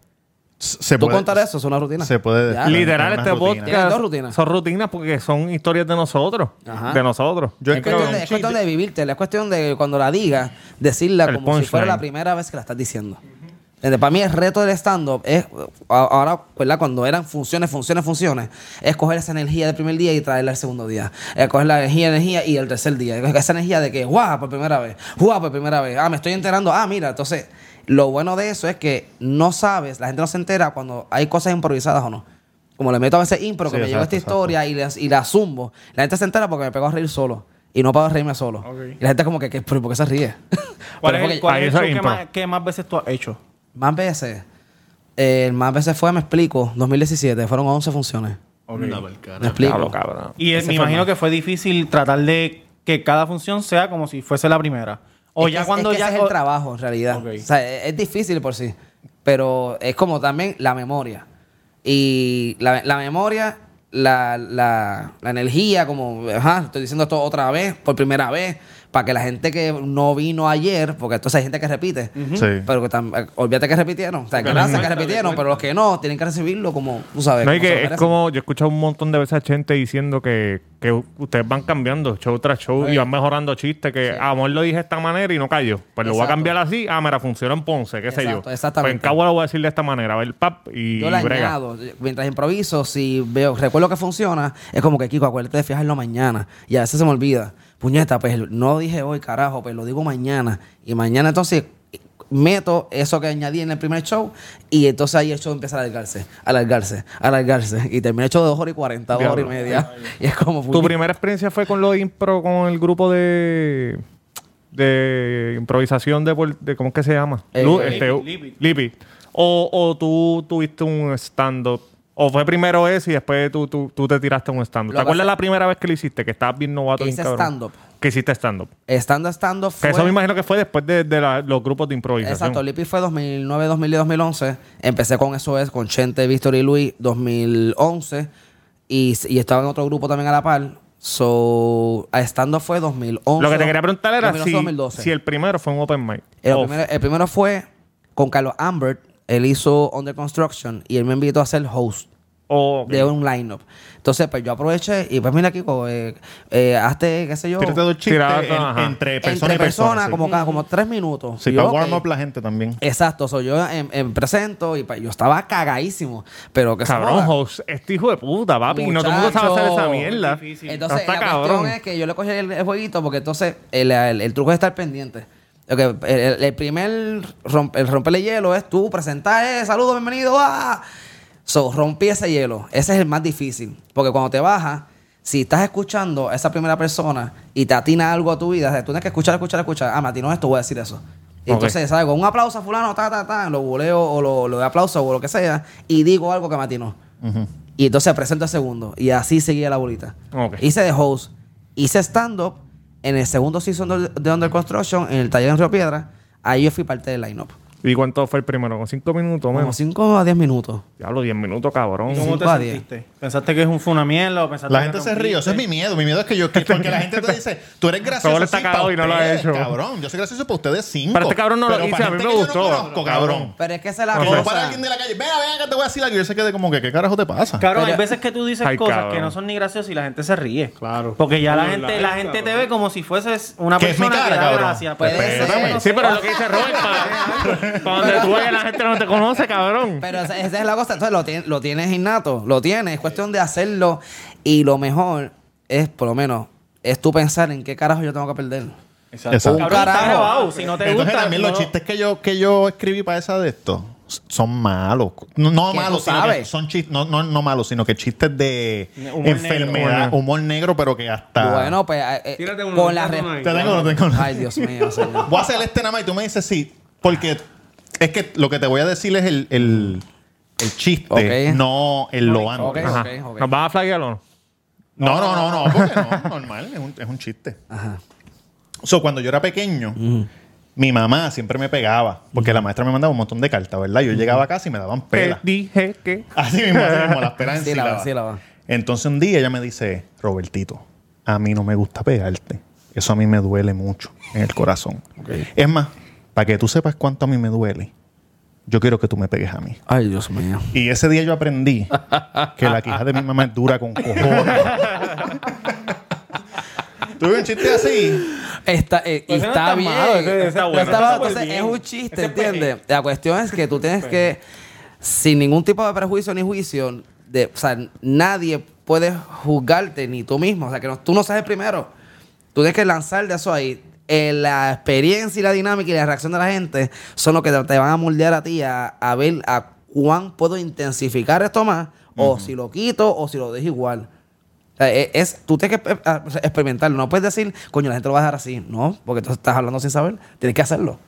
[SPEAKER 2] Se
[SPEAKER 3] ¿Tú
[SPEAKER 2] puede-
[SPEAKER 3] contar eso? Es una rutina.
[SPEAKER 2] Se puede
[SPEAKER 3] Ya.
[SPEAKER 2] decir.
[SPEAKER 1] Literal, este
[SPEAKER 2] rutina.
[SPEAKER 1] Podcast
[SPEAKER 3] rutinas.
[SPEAKER 1] son rutinas porque son historias de nosotros.
[SPEAKER 3] Ajá.
[SPEAKER 1] De nosotros.
[SPEAKER 2] Yo
[SPEAKER 3] es, cuestión de, es
[SPEAKER 2] chiste.
[SPEAKER 3] cuestión de vivírtela, es cuestión de cuando la digas, decirla
[SPEAKER 1] El
[SPEAKER 3] como si fuera la primera vez que la estás diciendo. ¿Entiendes? Para mí el reto del stand-up es, ahora, ¿verdad? Cuando eran funciones, funciones, funciones, es coger esa energía del primer día y traerla al segundo día. Es coger la energía, energía y el tercer día. Esa energía de que, guau, por primera vez, guau, por primera vez. Ah, me estoy enterando. Ah, mira, entonces, lo bueno de eso es que no sabes, la gente no se entera cuando hay cosas improvisadas o no. Como le meto a veces impro, que
[SPEAKER 2] Sí,
[SPEAKER 3] me llegó esta historia y, les- y la zumbo. La gente se entera porque me pego a reír solo. Y no puedo reírme solo. Y la gente como que, ¿qué? ¿pero por qué se ríe? [laughs]
[SPEAKER 5] ¿Cuál es, el, cuál es el
[SPEAKER 1] es
[SPEAKER 5] que más, que más veces tú has hecho?
[SPEAKER 3] Más veces. eh, más veces fue, me explico, 2017. Fueron 11 funciones. Me explico.
[SPEAKER 1] Cabrón.
[SPEAKER 5] Y me imagino
[SPEAKER 3] más.
[SPEAKER 5] que fue difícil tratar de que cada función sea como si fuese la primera. O
[SPEAKER 3] Es
[SPEAKER 5] ya
[SPEAKER 3] que-
[SPEAKER 5] cuando
[SPEAKER 3] es que
[SPEAKER 5] ya...
[SPEAKER 3] ese es el trabajo, en realidad. O sea, es, es difícil por sí. Pero es como también la memoria. Y la, la memoria, la, la, la energía, como, ajá, estoy diciendo esto otra vez, por primera vez, para que la gente que no vino ayer, porque entonces hay gente que repite,
[SPEAKER 2] Sí.
[SPEAKER 3] pero que tam- eh, olvídate que repitieron. O sea,
[SPEAKER 5] Porque
[SPEAKER 3] gracias que repitieron, pero los que no, tienen que recibirlo como, tú sabes.
[SPEAKER 1] No, y que es como, yo he escuchado un montón de veces a gente diciendo que, que ustedes van cambiando show tras show y van mejorando chistes, que a amor lo dije de esta manera y no cayó. Pues lo voy a
[SPEAKER 3] Exacto.
[SPEAKER 1] cambiar así, ah, mira, funciona en Ponce, qué sé yo.
[SPEAKER 3] Exacto, exactamente.
[SPEAKER 1] Pues en Cagua lo voy a decir de esta manera, a ver, pap, y,
[SPEAKER 3] Yo
[SPEAKER 1] brega.
[SPEAKER 3] añado, mientras improviso, si veo, recuerdo que funciona, es como que Kiko, acuérdate de fijarlo mañana. Y a veces se me olvida. Puñeta, pues no dije hoy, carajo, pues lo digo mañana. Y mañana entonces meto eso que añadí en el primer show y entonces ahí el show empieza a alargarse, alargarse, alargarse. Y terminé el show de dos horas y cuarenta, dos horas y media. [laughs] Y es como...
[SPEAKER 1] ¿Tu primera experiencia fue con lo de impro, con el grupo de de improvisación de, ¿cómo es que se llama?
[SPEAKER 3] Eh,
[SPEAKER 1] Lu-
[SPEAKER 3] eh,
[SPEAKER 1] este,
[SPEAKER 5] Lipi.
[SPEAKER 1] Lipi. O, o tú tuviste un stand-up. O fue primero ese y después tú, tú, tú te tiraste un stand-up. ¿Te
[SPEAKER 3] que
[SPEAKER 1] acuerdas la primera vez que lo hiciste? Que estabas bien novato.
[SPEAKER 3] Que hice stand-up.
[SPEAKER 1] Que hiciste stand-up.
[SPEAKER 3] Estando, estando
[SPEAKER 1] Que
[SPEAKER 3] fue...
[SPEAKER 1] eso me imagino que fue después de, de la- los grupos de improvisación.
[SPEAKER 3] Exacto, Lipi fue 2009, 2010, 2011. Empecé con eso es, con Chente, Víctor y Luis, 2011. Y, y estaba en otro grupo también a la par. So, a estando fue 2011.
[SPEAKER 1] Lo que te quería preguntar era
[SPEAKER 3] 2011,
[SPEAKER 1] si,
[SPEAKER 3] 2012.
[SPEAKER 1] si el primero fue un open mic.
[SPEAKER 3] el, primero, el primero fue con Carlos Ambert. Él hizo Under Construction y él me invitó a ser host
[SPEAKER 1] o-
[SPEAKER 3] de un lineup. Entonces, pues yo aproveché y pues mira, Kiko, eh, eh, hazte, qué sé yo,
[SPEAKER 2] Tírate dos chistes en- entre persona
[SPEAKER 3] entre personas,
[SPEAKER 2] sí.
[SPEAKER 3] como, cada- como tres minutos.
[SPEAKER 2] Sí,
[SPEAKER 3] Y
[SPEAKER 2] para
[SPEAKER 3] yo,
[SPEAKER 2] warm
[SPEAKER 3] ok.
[SPEAKER 2] up la gente también.
[SPEAKER 3] Exacto, soy yo em, em, presento y pues, yo estaba cagadísimo, pero que
[SPEAKER 1] Cabrón, host, este hijo de puta, papi. Y no todo el mundo sabe hacer esa
[SPEAKER 3] Muchacho.
[SPEAKER 1] mierda.
[SPEAKER 3] Entonces,
[SPEAKER 1] está
[SPEAKER 3] la
[SPEAKER 1] cabrón.
[SPEAKER 3] cuestión es que yo le cogí el, el jueguito porque entonces el, el- el truco es estar pendiente. El, el- el primer romp- el romperle hielo es tú presentar, eh, saludos, bienvenido, ah. So, rompí ese hielo. Ese es el más difícil. Porque cuando te bajas, si estás escuchando a esa primera persona y te atina algo a tu vida, o sea, tú tienes que escuchar, escuchar, escuchar. Ah, me atinó esto, voy a decir eso. Y entonces, ¿sabes? Con un aplauso a fulano, ta, ta, ta, lo buleo o lo, lo de aplauso o lo que sea, y digo algo que me atinó. Y entonces presento el segundo. Y así seguía la bolita.
[SPEAKER 1] Ok.
[SPEAKER 3] Hice de host. Hice stand-up en el segundo season de, de Under Construction, en el taller en Río Piedra. Ahí yo fui parte del line-up.
[SPEAKER 1] ¿Y cuánto fue el primero? ¿Con cinco minutos
[SPEAKER 3] Como
[SPEAKER 1] menos?
[SPEAKER 3] 5 a 10 minutos.
[SPEAKER 1] Diablo, diez minutos, cabrón.
[SPEAKER 5] ¿Cómo te
[SPEAKER 3] Cinco a diez.
[SPEAKER 5] sentiste? ¿Pensaste que es un- fue una mierda o pensaste
[SPEAKER 2] La
[SPEAKER 5] que
[SPEAKER 2] gente se
[SPEAKER 5] rompiste?
[SPEAKER 2] ríe. Eso es mi miedo. Mi miedo es que yo... que- porque la gente te dice, tú eres gracioso,
[SPEAKER 1] Solo está
[SPEAKER 2] sí,
[SPEAKER 1] cagado y no lo ha
[SPEAKER 2] ustedes,
[SPEAKER 1] hecho.
[SPEAKER 2] Cabrón, yo soy gracioso para ustedes cinco.
[SPEAKER 1] Pero este cabrón no lo hizo,
[SPEAKER 2] para
[SPEAKER 1] a mí
[SPEAKER 2] gente
[SPEAKER 1] me
[SPEAKER 2] que yo
[SPEAKER 1] gustó.
[SPEAKER 2] No conozco, cabrón.
[SPEAKER 3] Pero es que esa es la
[SPEAKER 2] Como
[SPEAKER 3] cosa.
[SPEAKER 2] para alguien de la calle, venga, venga, que te voy a decir algo. Y yo se quede como que, ¿qué carajo te pasa?
[SPEAKER 5] Cabrón,
[SPEAKER 3] Pero-
[SPEAKER 5] hay veces que tú dices
[SPEAKER 1] Ay,
[SPEAKER 5] cosas
[SPEAKER 1] cabrón.
[SPEAKER 5] que no son ni graciosas y la gente se ríe.
[SPEAKER 6] Claro.
[SPEAKER 5] Porque ya la gente,
[SPEAKER 6] la
[SPEAKER 5] la
[SPEAKER 6] gente,
[SPEAKER 5] te
[SPEAKER 6] cabrón.
[SPEAKER 5] ve como si fueses una
[SPEAKER 2] Que es mi
[SPEAKER 5] persona
[SPEAKER 2] cara,
[SPEAKER 5] que da
[SPEAKER 2] cabrón.
[SPEAKER 5] gracia.
[SPEAKER 3] Puede
[SPEAKER 5] Pues,
[SPEAKER 3] ser.
[SPEAKER 2] Espérame.
[SPEAKER 1] Sí, pero lo que dice Robert, para, [laughs] donde tú vayas la gente no te conoce, cabrón.
[SPEAKER 3] Pero esa, esa es la cosa. Entonces lo, tien- lo tienes innato. Lo tienes. Es cuestión de hacerlo. Y lo mejor es, por lo menos, es tú pensar en qué carajo yo tengo que perder.
[SPEAKER 2] Exacto.
[SPEAKER 5] Cabrón, está
[SPEAKER 3] carajo.
[SPEAKER 5] grabado. Si no te
[SPEAKER 2] Entonces
[SPEAKER 5] gusta...
[SPEAKER 2] también
[SPEAKER 5] no
[SPEAKER 2] los
[SPEAKER 5] lo-
[SPEAKER 2] chistes que yo, que yo escribí para esa de esto son malos. No, no malos, sino que son chistes, no, no, no malos, sino que chistes de
[SPEAKER 5] Humor
[SPEAKER 2] enfermedad,
[SPEAKER 1] negro.
[SPEAKER 2] humor negro, pero que hasta.
[SPEAKER 3] Bueno, pues eh, eh,
[SPEAKER 6] Tírate uno,
[SPEAKER 3] con la.
[SPEAKER 2] Te tengo, te tengo.
[SPEAKER 3] Ay, Dios mío.
[SPEAKER 2] Voy a hacer este nada más y tú me dices sí. Porque es que lo que te voy a decir es el, el, el chiste,
[SPEAKER 3] Ok.
[SPEAKER 2] no el lo antes.
[SPEAKER 3] Ok.
[SPEAKER 1] Ajá.
[SPEAKER 3] ok.
[SPEAKER 1] ¿Nos vas a flaguear o no?
[SPEAKER 2] No, no, no, no, porque no, normal, es un, es un chiste.
[SPEAKER 3] Ajá.
[SPEAKER 2] So, cuando yo era pequeño, mi mamá siempre me pegaba, porque la maestra me mandaba un montón de cartas, ¿verdad? Yo llegaba a casa y me daban
[SPEAKER 1] Te
[SPEAKER 2] pela.
[SPEAKER 1] dije que...
[SPEAKER 2] Así mismo, así mismo, las pelas en [laughs]
[SPEAKER 3] Sí, la
[SPEAKER 2] sílabas.
[SPEAKER 3] va, sí, la va.
[SPEAKER 2] Entonces un día ella me dice, Robertito, a mí no me gusta pegarte. Eso a mí me duele mucho en el corazón. Es más, para que tú sepas cuánto a mí me duele, yo quiero que tú me pegues a mí.
[SPEAKER 3] Ay, Dios mío.
[SPEAKER 2] Y ese día yo aprendí que la quija de mi mamá es dura con cojones. Tuve un chiste así.
[SPEAKER 3] Está, eh, y
[SPEAKER 5] Pues no
[SPEAKER 3] está
[SPEAKER 5] está
[SPEAKER 3] bien.
[SPEAKER 5] malo, ese- ese está
[SPEAKER 3] No
[SPEAKER 5] bueno.
[SPEAKER 3] está malo,
[SPEAKER 5] Está
[SPEAKER 3] entonces
[SPEAKER 5] bien.
[SPEAKER 3] es un chiste,
[SPEAKER 5] Ese es
[SPEAKER 3] ¿entiendes? La cuestión es que tú tienes que, sin ningún tipo de prejuicio ni juicio, de, o sea, nadie puede juzgarte, ni tú mismo. O sea, que no- tú no seas el primero. Tú tienes que lanzar de eso ahí. Eh, la experiencia y la dinámica y la reacción de la gente son lo que te, te van a moldear a ti a, a ver a cuán puedo intensificar esto más, o si lo quito, o si lo dejo igual. O sea, e- es, tú tienes que experimentarlo. No puedes decir, coño, la gente lo va a dejar así. No, porque tú estás hablando sin saber. Tienes que hacerlo.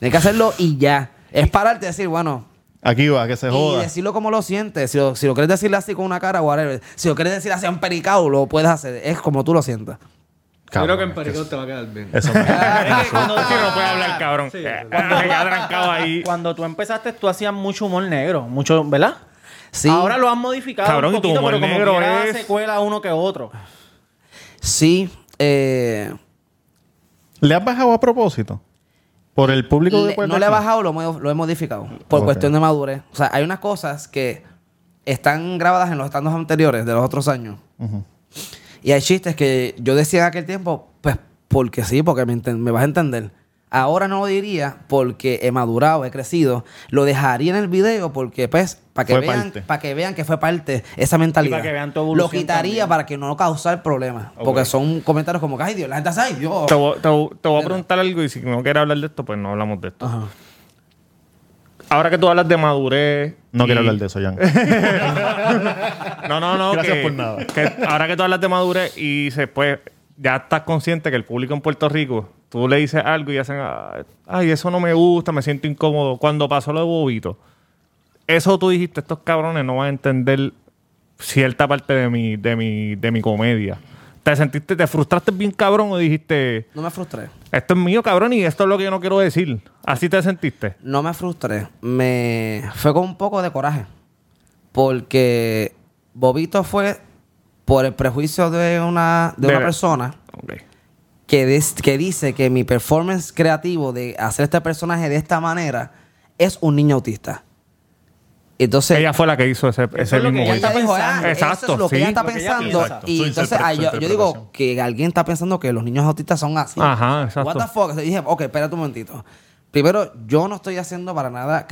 [SPEAKER 3] Tienes que hacerlo y ya. Es pararte y decir, bueno,
[SPEAKER 2] Aquí va, que se
[SPEAKER 3] y
[SPEAKER 2] joda.
[SPEAKER 3] decirlo como lo sientes. Si lo, si lo quieres decir así con una cara, whatever. Si lo quieres decir así a un pericao, lo puedes hacer. Es como tú lo sientas.
[SPEAKER 6] Yo creo que en Pericón te va a quedar bien.
[SPEAKER 2] Eso me-
[SPEAKER 1] Es [laughs] que cuando sí no puede hablar, cabrón.
[SPEAKER 6] Sí.
[SPEAKER 1] Eh, Cuando se trancado ahí.
[SPEAKER 5] Cuando tú empezaste, tú hacías mucho humor negro, mucho, ¿verdad?
[SPEAKER 3] Sí.
[SPEAKER 5] Ahora lo han modificado
[SPEAKER 1] Cabrón, y
[SPEAKER 5] un
[SPEAKER 1] tu
[SPEAKER 5] poquito,
[SPEAKER 1] humor
[SPEAKER 5] pero como
[SPEAKER 1] negro
[SPEAKER 5] quiera
[SPEAKER 1] es-
[SPEAKER 5] secuela uno que otro.
[SPEAKER 3] Sí. eh,
[SPEAKER 2] ¿Le has bajado a propósito? Por el público de
[SPEAKER 3] le-
[SPEAKER 2] Puerto
[SPEAKER 3] no le he bajado, lo, he modificado. Por cuestión de madurez. O sea, hay unas cosas que están grabadas en los estandos anteriores de los otros años.
[SPEAKER 2] Ujú.
[SPEAKER 3] Y hay chistes que yo decía en aquel tiempo, pues porque sí, porque me, me vas a entender. Ahora no lo diría porque he madurado, he crecido. Lo dejaría en el video porque, pues, para que,
[SPEAKER 2] Fue
[SPEAKER 3] vean,
[SPEAKER 2] parte.
[SPEAKER 3] para que vean que fue parte esa mentalidad.
[SPEAKER 5] Y para que vean tu
[SPEAKER 3] Lo
[SPEAKER 5] evolución
[SPEAKER 3] quitaría
[SPEAKER 5] también.
[SPEAKER 3] para que no causar problemas. Porque son comentarios como que, ay Dios, la gente ay Dios.
[SPEAKER 1] Te voy, te voy- te voy a preguntar algo y si no quieres hablar de esto, pues no hablamos de esto.
[SPEAKER 3] Ajá.
[SPEAKER 1] Ahora que tú hablas de madurez...
[SPEAKER 2] No
[SPEAKER 1] y-
[SPEAKER 2] quiero hablar de eso, Jan. [laughs]
[SPEAKER 1] No, no, no.
[SPEAKER 2] Gracias
[SPEAKER 1] que-
[SPEAKER 2] por nada.
[SPEAKER 1] que ahora que tú hablas de madurez y se pues, ya estás consciente que el público en Puerto Rico, tú le dices algo y hacen, "Ah, ay, eso no me gusta, me siento incómodo. Cuando pasó lo de Bobito, eso tú dijiste, estos cabrones no van a entender cierta parte de mi, de mi, de mi comedia. ¿Te sentiste, te frustraste bien cabrón o dijiste,
[SPEAKER 3] No me frustré.
[SPEAKER 1] esto es mío cabrón y esto es lo que yo no quiero decir? ¿Así te sentiste?
[SPEAKER 3] No me frustré. Me fue con un poco de coraje. Porque Bobito fue por el prejuicio de una, de
[SPEAKER 1] De
[SPEAKER 3] una persona que, des- que dice que mi performance creativo de hacer este personaje de esta manera es un niño autista. Entonces,
[SPEAKER 1] Ella fue la que hizo ese, ese mismo
[SPEAKER 5] ella está pensando.
[SPEAKER 1] Exacto,
[SPEAKER 3] eso es lo que
[SPEAKER 1] sí.
[SPEAKER 3] ella está pensando. Y entonces ah, yo, yo digo que alguien está pensando que los niños autistas son así.
[SPEAKER 1] Ajá, exacto.
[SPEAKER 3] What the fuck? O sea, dije, ok, espérate un momentito. Primero, yo no estoy haciendo para nada.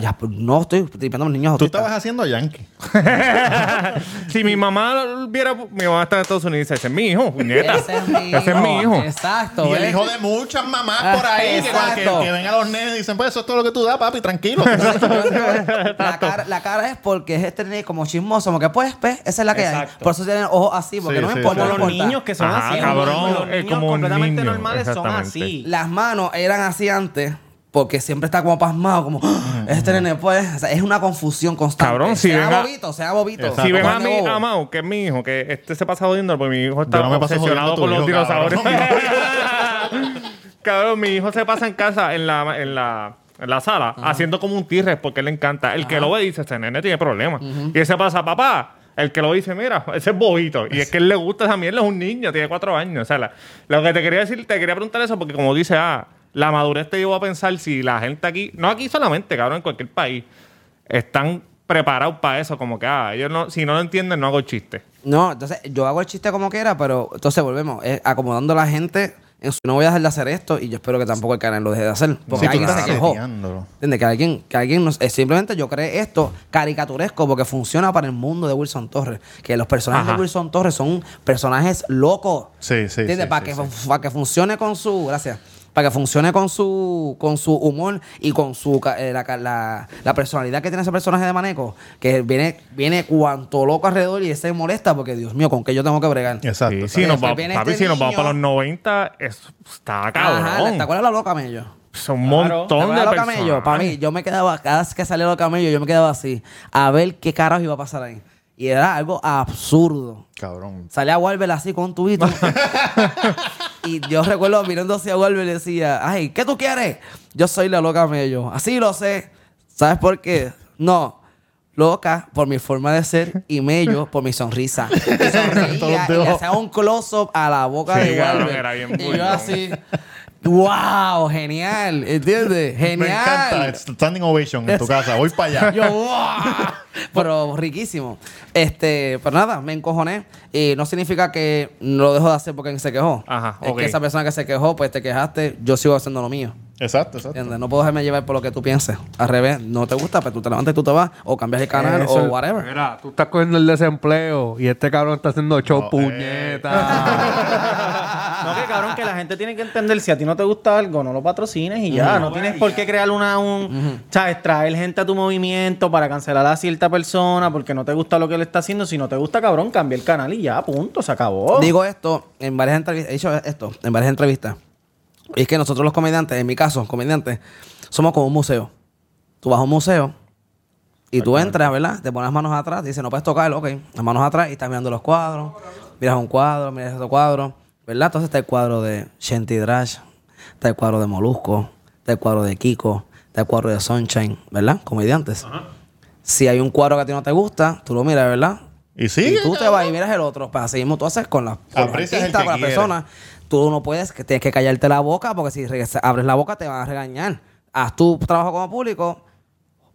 [SPEAKER 3] ya, no estoy tripeando a los niños
[SPEAKER 2] Tú
[SPEAKER 3] autistas.
[SPEAKER 2] estabas haciendo Yankee. [laughs]
[SPEAKER 1] si mi mamá viera, mi mamá está en Estados Unidos y dice, ese es mi hijo, puñeta.
[SPEAKER 3] Ese es mi
[SPEAKER 1] Ese es mi hijo.
[SPEAKER 3] Exacto.
[SPEAKER 2] Y el hijo de muchas mamás
[SPEAKER 3] Ah,
[SPEAKER 2] por ahí que,
[SPEAKER 3] exacto.
[SPEAKER 2] que, que ven a los nenes y dicen, pues eso es todo lo que tú das, papi, tranquilo.
[SPEAKER 3] la, cara, la cara es porque es este nene como chismoso, como que pues, pues, esa es la que
[SPEAKER 5] Exacto.
[SPEAKER 3] hay. Por eso tienen ojos así, porque
[SPEAKER 2] Sí,
[SPEAKER 3] no me
[SPEAKER 2] sí,
[SPEAKER 3] importa.
[SPEAKER 5] Como los niños que son
[SPEAKER 1] Ajá,
[SPEAKER 5] así.
[SPEAKER 1] cabrón,
[SPEAKER 5] Los
[SPEAKER 1] es
[SPEAKER 5] niños
[SPEAKER 1] como un
[SPEAKER 5] completamente
[SPEAKER 1] niño,
[SPEAKER 5] normales son así.
[SPEAKER 3] Las manos eran así antes, porque siempre está como pasmado, como "Ah, este nene, pues. O sea, es una confusión constante.
[SPEAKER 1] Cabrón, si
[SPEAKER 3] sea
[SPEAKER 1] ven a-
[SPEAKER 3] bobito, sea bobito.
[SPEAKER 2] Exacto.
[SPEAKER 1] Si ven a
[SPEAKER 3] bobo.
[SPEAKER 1] a Mau, que es mi hijo, que este se pasa jodiendo porque mi hijo está
[SPEAKER 2] Yo no me paso
[SPEAKER 1] obsesionado con los
[SPEAKER 2] tu hijo,
[SPEAKER 1] dinosaurios. [laughs] [laughs] Cabrón. mi hijo se pasa en casa, en la, en la, en la sala, haciendo como un T-Rex porque le encanta. El que lo ve dice, este nene tiene problemas. Y él se pasa, papá. El que lo dice, mira, ese es bobito. Y es que él le gusta esa mierda, es un niño, tiene cuatro años. O sea, la- lo que te quería decir, te quería preguntar eso porque como dice, ah, la madurez te llevó a pensar si la gente aquí, no aquí solamente, cabrón, en cualquier país, están preparados para eso, como que, ah, ellos no, si no lo entienden, no hago chiste.
[SPEAKER 3] No, entonces yo hago el chiste como quiera, pero entonces volvemos, es acomodando a la gente. En su, no voy a dejar de hacer esto y yo espero que tampoco el canal lo deje de hacer. Porque
[SPEAKER 2] Sí,
[SPEAKER 3] alguien se quejó. ¿Entiendes? Que alguien, que alguien nos, eh, simplemente yo creé esto caricaturesco porque funciona para el mundo de Wilson Torres. Que los personajes
[SPEAKER 1] Ajá.
[SPEAKER 3] de Wilson Torres son personajes locos.
[SPEAKER 2] Sí, sí,
[SPEAKER 3] ¿Entiendes?
[SPEAKER 2] sí,
[SPEAKER 3] para,
[SPEAKER 2] sí,
[SPEAKER 3] que, para que funcione con su. Gracias. Para que funcione con su, con su humor y con su eh, la, la- la personalidad que tiene ese personaje de Maneco, que viene, viene cuanto loco alrededor y se molesta porque, Dios mío, ¿con qué yo tengo que bregar?
[SPEAKER 2] Exacto.
[SPEAKER 1] Sí, sí, nos
[SPEAKER 3] Después
[SPEAKER 1] va-
[SPEAKER 3] viene
[SPEAKER 1] papi,
[SPEAKER 3] este
[SPEAKER 1] si nos vamos para los 90, eso está
[SPEAKER 3] Ajá,
[SPEAKER 1] cabrón.
[SPEAKER 3] ¿te acuerdas la loca Mello?
[SPEAKER 1] Son un
[SPEAKER 5] Claro.
[SPEAKER 1] montón
[SPEAKER 3] ¿Te
[SPEAKER 1] de personas.
[SPEAKER 3] Para mí, yo me quedaba, cada vez que salía los camellos, yo me quedaba así, a ver qué carajo iba a pasar ahí. Y era algo absurdo.
[SPEAKER 2] Cabrón.
[SPEAKER 3] Salía Walver así con un tubito. [laughs] [laughs] y yo recuerdo mirando hacia Walver y decía, ay, ¿qué tú quieres? Yo soy la loca Mello. Así lo sé. ¿Sabes por qué? No. Loca por mi forma de ser y Mello por mi sonrisa. [laughs] Y sonreía y hacía un close-up a la boca
[SPEAKER 1] Sí,
[SPEAKER 3] de
[SPEAKER 1] era bien
[SPEAKER 3] y yo así, wow, genial. ¿Entiendes? Genial. [laughs]
[SPEAKER 2] Me encanta. Standing ovation en tu casa. Voy para allá. [laughs]
[SPEAKER 3] Yo, ¡guau! Pero riquísimo. Este, pero nada, me encojoné. Y no significa que no lo dejo de hacer porque se quejó.
[SPEAKER 1] Ajá,
[SPEAKER 3] es que esa persona que se quejó, pues te quejaste, yo sigo haciendo lo mío.
[SPEAKER 2] Exacto, exacto.
[SPEAKER 3] ¿Entiendes? No puedo dejarme llevar por lo que tú pienses. Al revés, no te gusta, pues tú te levantas y tú te vas. O cambias el canal
[SPEAKER 6] Eso
[SPEAKER 3] o whatever.
[SPEAKER 6] Mira, tú estás cogiendo el desempleo y este cabrón está haciendo show
[SPEAKER 2] No,
[SPEAKER 6] puñeta.
[SPEAKER 5] No, [laughs] que la gente tiene que entender, si a ti no te gusta algo, no lo patrocines y ya. No tienes por qué crear una, un, ¿sabes? Traer gente a tu movimiento para cancelar a cierta persona porque no te gusta lo que él está haciendo. Si no te gusta, cabrón, cambia el canal y ya, punto, se acabó.
[SPEAKER 3] Digo esto en varias entrevistas, he dicho esto en varias entrevistas. Y es que nosotros los comediantes, en mi caso, comediantes, somos como un museo. Tú vas a un museo y tú entras, ¿verdad? Te pones las manos atrás, dices, no puedes tocar, ok, las manos atrás y estás mirando los cuadros, miras un cuadro, miras otro cuadro, ¿verdad? Entonces está el cuadro de Shenty Drash, está el cuadro de Molusco, está el cuadro de Kiko, está el cuadro de Sunshine, ¿verdad? Comediantes. Si hay un cuadro que a ti no te gusta, tú lo miras, ¿verdad?
[SPEAKER 2] Y sigue.
[SPEAKER 3] Y tú te vas y miras el otro. Para seguir tú haces con la, con la
[SPEAKER 2] Aprecias el
[SPEAKER 3] artista,
[SPEAKER 2] que
[SPEAKER 3] con la
[SPEAKER 2] quiere.
[SPEAKER 3] persona. Tú no puedes, que tienes que callarte la boca porque si re- abres la boca te van a regañar. Haz tu trabajo como público,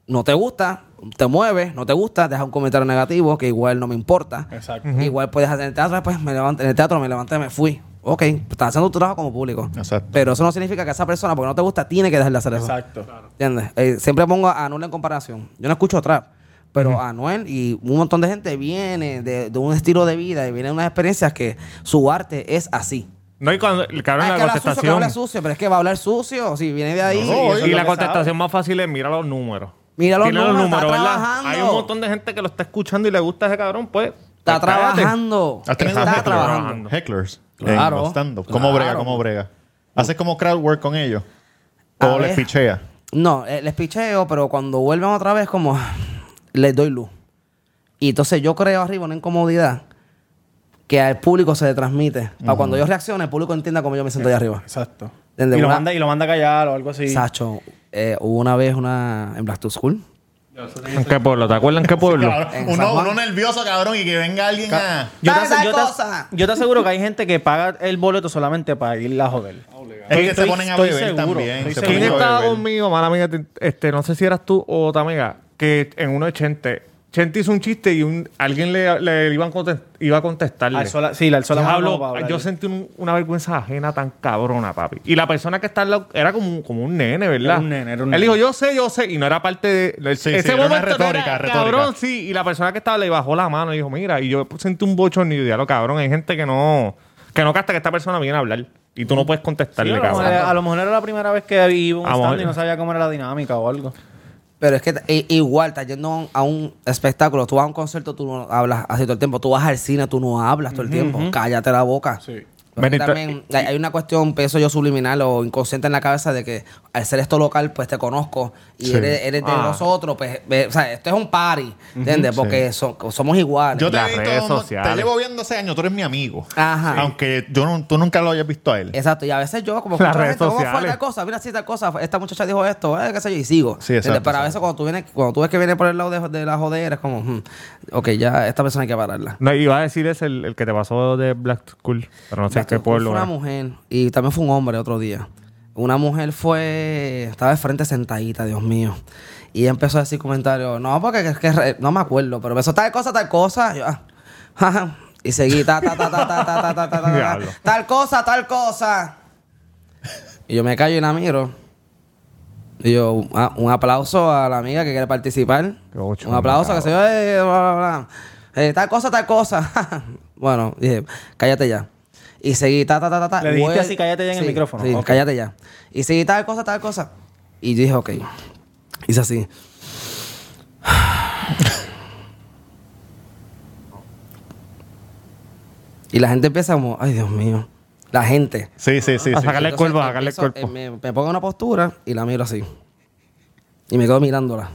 [SPEAKER 3] no te gusta, te mueves, no te gusta, deja un comentario negativo que igual no me importa.
[SPEAKER 5] Exacto.
[SPEAKER 3] Igual puedes hacer en el teatro, pues me levanté, en el teatro me levanté, me fui. Ok, estás haciendo tu trabajo como público.
[SPEAKER 2] Exacto.
[SPEAKER 3] Pero eso no significa que esa persona, porque no te gusta, tiene que dejar de hacer eso.
[SPEAKER 5] Exacto.
[SPEAKER 3] ¿Entiendes? Eh, siempre pongo a Anuel en comparación. Yo no escucho trap, pero Anuel y un montón de gente viene de, de un estilo de vida y viene de unas experiencias que su arte es así.
[SPEAKER 1] No, y cuando, cabrón,
[SPEAKER 3] Ah, es
[SPEAKER 1] la
[SPEAKER 3] habla sucio, que
[SPEAKER 1] contestación.
[SPEAKER 3] habla sucio, pero es que va a hablar sucio. Si viene de ahí.
[SPEAKER 2] No,
[SPEAKER 1] y
[SPEAKER 5] lo
[SPEAKER 1] la contestación más fácil es mira los números.
[SPEAKER 3] Mira los
[SPEAKER 1] Mira
[SPEAKER 3] números, está
[SPEAKER 1] ¿verdad?
[SPEAKER 3] trabajando.
[SPEAKER 1] Hay un montón de gente que lo está escuchando y le gusta ese cabrón, pues.
[SPEAKER 3] está
[SPEAKER 1] pues,
[SPEAKER 3] trabajando.
[SPEAKER 2] ¿Has tenido
[SPEAKER 3] Está
[SPEAKER 2] hecklers?
[SPEAKER 3] trabajando.
[SPEAKER 2] Hecklers.
[SPEAKER 3] Claro.
[SPEAKER 2] Los stand-up. ¿Cómo
[SPEAKER 3] Claro.
[SPEAKER 2] brega? ¿Cómo brega? ¿Haces como crowd work con ellos?
[SPEAKER 3] A
[SPEAKER 2] ¿O les pichea?
[SPEAKER 3] No, eh, les picheo, pero cuando vuelven otra vez, como les doy luz. Y entonces yo creo arriba una incomodidad que al público se le transmite. Para cuando yo reaccione, el público entienda cómo yo me siento ahí arriba.
[SPEAKER 5] Exacto. Y lo,
[SPEAKER 3] Una-
[SPEAKER 5] manda, y lo manda a callar o algo así.
[SPEAKER 3] Sacho, eh, hubo una vez una en Black to School.
[SPEAKER 1] ¿En qué pueblo? ¿Te acuerdas en qué pueblo?
[SPEAKER 2] Cabrón,
[SPEAKER 3] En San
[SPEAKER 2] uno,
[SPEAKER 3] Juan.
[SPEAKER 2] uno nervioso, cabrón, y que venga alguien a...
[SPEAKER 5] Yo te,
[SPEAKER 3] Tal,
[SPEAKER 5] ase-
[SPEAKER 3] tal
[SPEAKER 5] yo, te,
[SPEAKER 3] cosa.
[SPEAKER 5] yo te aseguro que hay gente que paga el boleto solamente para ir a joder.
[SPEAKER 2] Es que se
[SPEAKER 5] Estoy-
[SPEAKER 2] ponen a
[SPEAKER 5] estoy
[SPEAKER 2] beber
[SPEAKER 5] seguro,
[SPEAKER 2] también.
[SPEAKER 5] estoy
[SPEAKER 2] se
[SPEAKER 5] seguro.
[SPEAKER 1] ¿Quién
[SPEAKER 2] ponen a
[SPEAKER 1] estaba
[SPEAKER 2] beber.
[SPEAKER 1] conmigo, mala amiga? Este, no sé si eras tú o otra amiga, que en uno de Chente, hizo un chiste y un, alguien le, le iba, a contest- iba a contestarle.
[SPEAKER 5] Alzó la- sí, la
[SPEAKER 1] Diablo,
[SPEAKER 5] para hablar.
[SPEAKER 1] yo sentí un- una vergüenza ajena tan cabrona, papi. Y la persona que está al lado era como, un- como un nene, ¿verdad?
[SPEAKER 5] Era un nene, era un
[SPEAKER 1] Él
[SPEAKER 5] nene.
[SPEAKER 1] dijo, yo sé, yo sé. Y no era parte de...
[SPEAKER 2] Sí,
[SPEAKER 1] ese
[SPEAKER 2] sí,
[SPEAKER 1] momento
[SPEAKER 2] retórica,
[SPEAKER 1] era,
[SPEAKER 2] retórica.
[SPEAKER 1] Cabrón, sí. Y la persona que estaba le bajó la mano y dijo, mira. Y yo sentí un bochorno y yo, diablo, cabrón. Hay gente que no... Que no casta que esta persona viene a hablar. Y tú no puedes
[SPEAKER 5] Sí,
[SPEAKER 1] contestarle,
[SPEAKER 5] a, lo mejor,
[SPEAKER 1] cabrón.
[SPEAKER 5] a lo mejor era la primera vez que iba a un
[SPEAKER 1] lo
[SPEAKER 5] stand y no sabía cómo era la dinámica o algo.
[SPEAKER 3] Pero es que igual, estás yendo a un espectáculo, tú vas a un concierto, tú no hablas así todo el tiempo. Tú vas al cine, tú no hablas todo el tiempo. Cállate la boca.
[SPEAKER 5] Sí.
[SPEAKER 3] Porque
[SPEAKER 1] Benito-
[SPEAKER 3] también hay hay una cuestión, pienso yo, subliminal o inconsciente en la cabeza de que al ser esto local, pues te conozco y
[SPEAKER 2] Sí.
[SPEAKER 3] eres, eres de
[SPEAKER 1] Ah.
[SPEAKER 3] nosotros. Pues, o sea, esto es un party, ¿entiendes? Porque so- somos iguales.
[SPEAKER 2] Yo te,
[SPEAKER 1] Las
[SPEAKER 2] he visto,
[SPEAKER 1] redes sociales.
[SPEAKER 2] te llevo viendo hace años, tú eres mi amigo.
[SPEAKER 3] Ajá.
[SPEAKER 2] Aunque yo no- tú nunca lo hayas visto a él.
[SPEAKER 3] Exacto, y a veces yo, como
[SPEAKER 1] Las redes
[SPEAKER 3] gente, ¿cómo fue
[SPEAKER 1] sociales.
[SPEAKER 3] tal cosa? Mira, sí, tal cosa. Esta muchacha dijo esto, eh, qué sé yo, y sigo.
[SPEAKER 2] Sí, exacto.
[SPEAKER 3] Pero a veces cuando tú, vienes, cuando tú ves que viene por el lado de, de la jodera, es como, hmm, ok, ya esta persona hay que pararla.
[SPEAKER 1] No, iba a decir es el, el que te pasó de Black School. Pero no sé qué
[SPEAKER 3] Fue
[SPEAKER 1] pueblo
[SPEAKER 3] una
[SPEAKER 1] era.
[SPEAKER 3] mujer, y también fue un hombre otro día. Una mujer fue, estaba de frente sentadita, Dios mío. Y empezó a decir comentarios, no, porque es que re- no me acuerdo, pero empezó tal cosa, tal cosa. y yo, ah, jaja. y seguí, ta, ta, ta, ta, ta, ta, ta, ta, ta, tal cosa, tal cosa. Y yo me callo y la miro. Y yo, ah, un aplauso a la amiga que quiere participar.
[SPEAKER 1] Ocho,
[SPEAKER 3] un aplauso, que se yo, eh, bla, bla, bla. Eh, tal cosa, tal cosa. bueno, dije, cállate ya. Y seguí, ta, ta, ta, ta, ta.
[SPEAKER 5] Le dijiste así, cállate ya en el micrófono.
[SPEAKER 3] Sí,
[SPEAKER 5] Ok.
[SPEAKER 3] cállate ya. Y seguí tal cosa, tal cosa. Y yo dije, ok. Hice así. Y la gente empieza como, ay, Dios mío. La gente.
[SPEAKER 2] Sí, sí, sí.
[SPEAKER 1] A
[SPEAKER 2] sí.
[SPEAKER 1] sacarle el cuerpo, a sacarle el
[SPEAKER 3] empiezo-
[SPEAKER 1] cuerpo.
[SPEAKER 3] eh, Me, me pongo en una postura y la miro así. Y me quedo mirándola.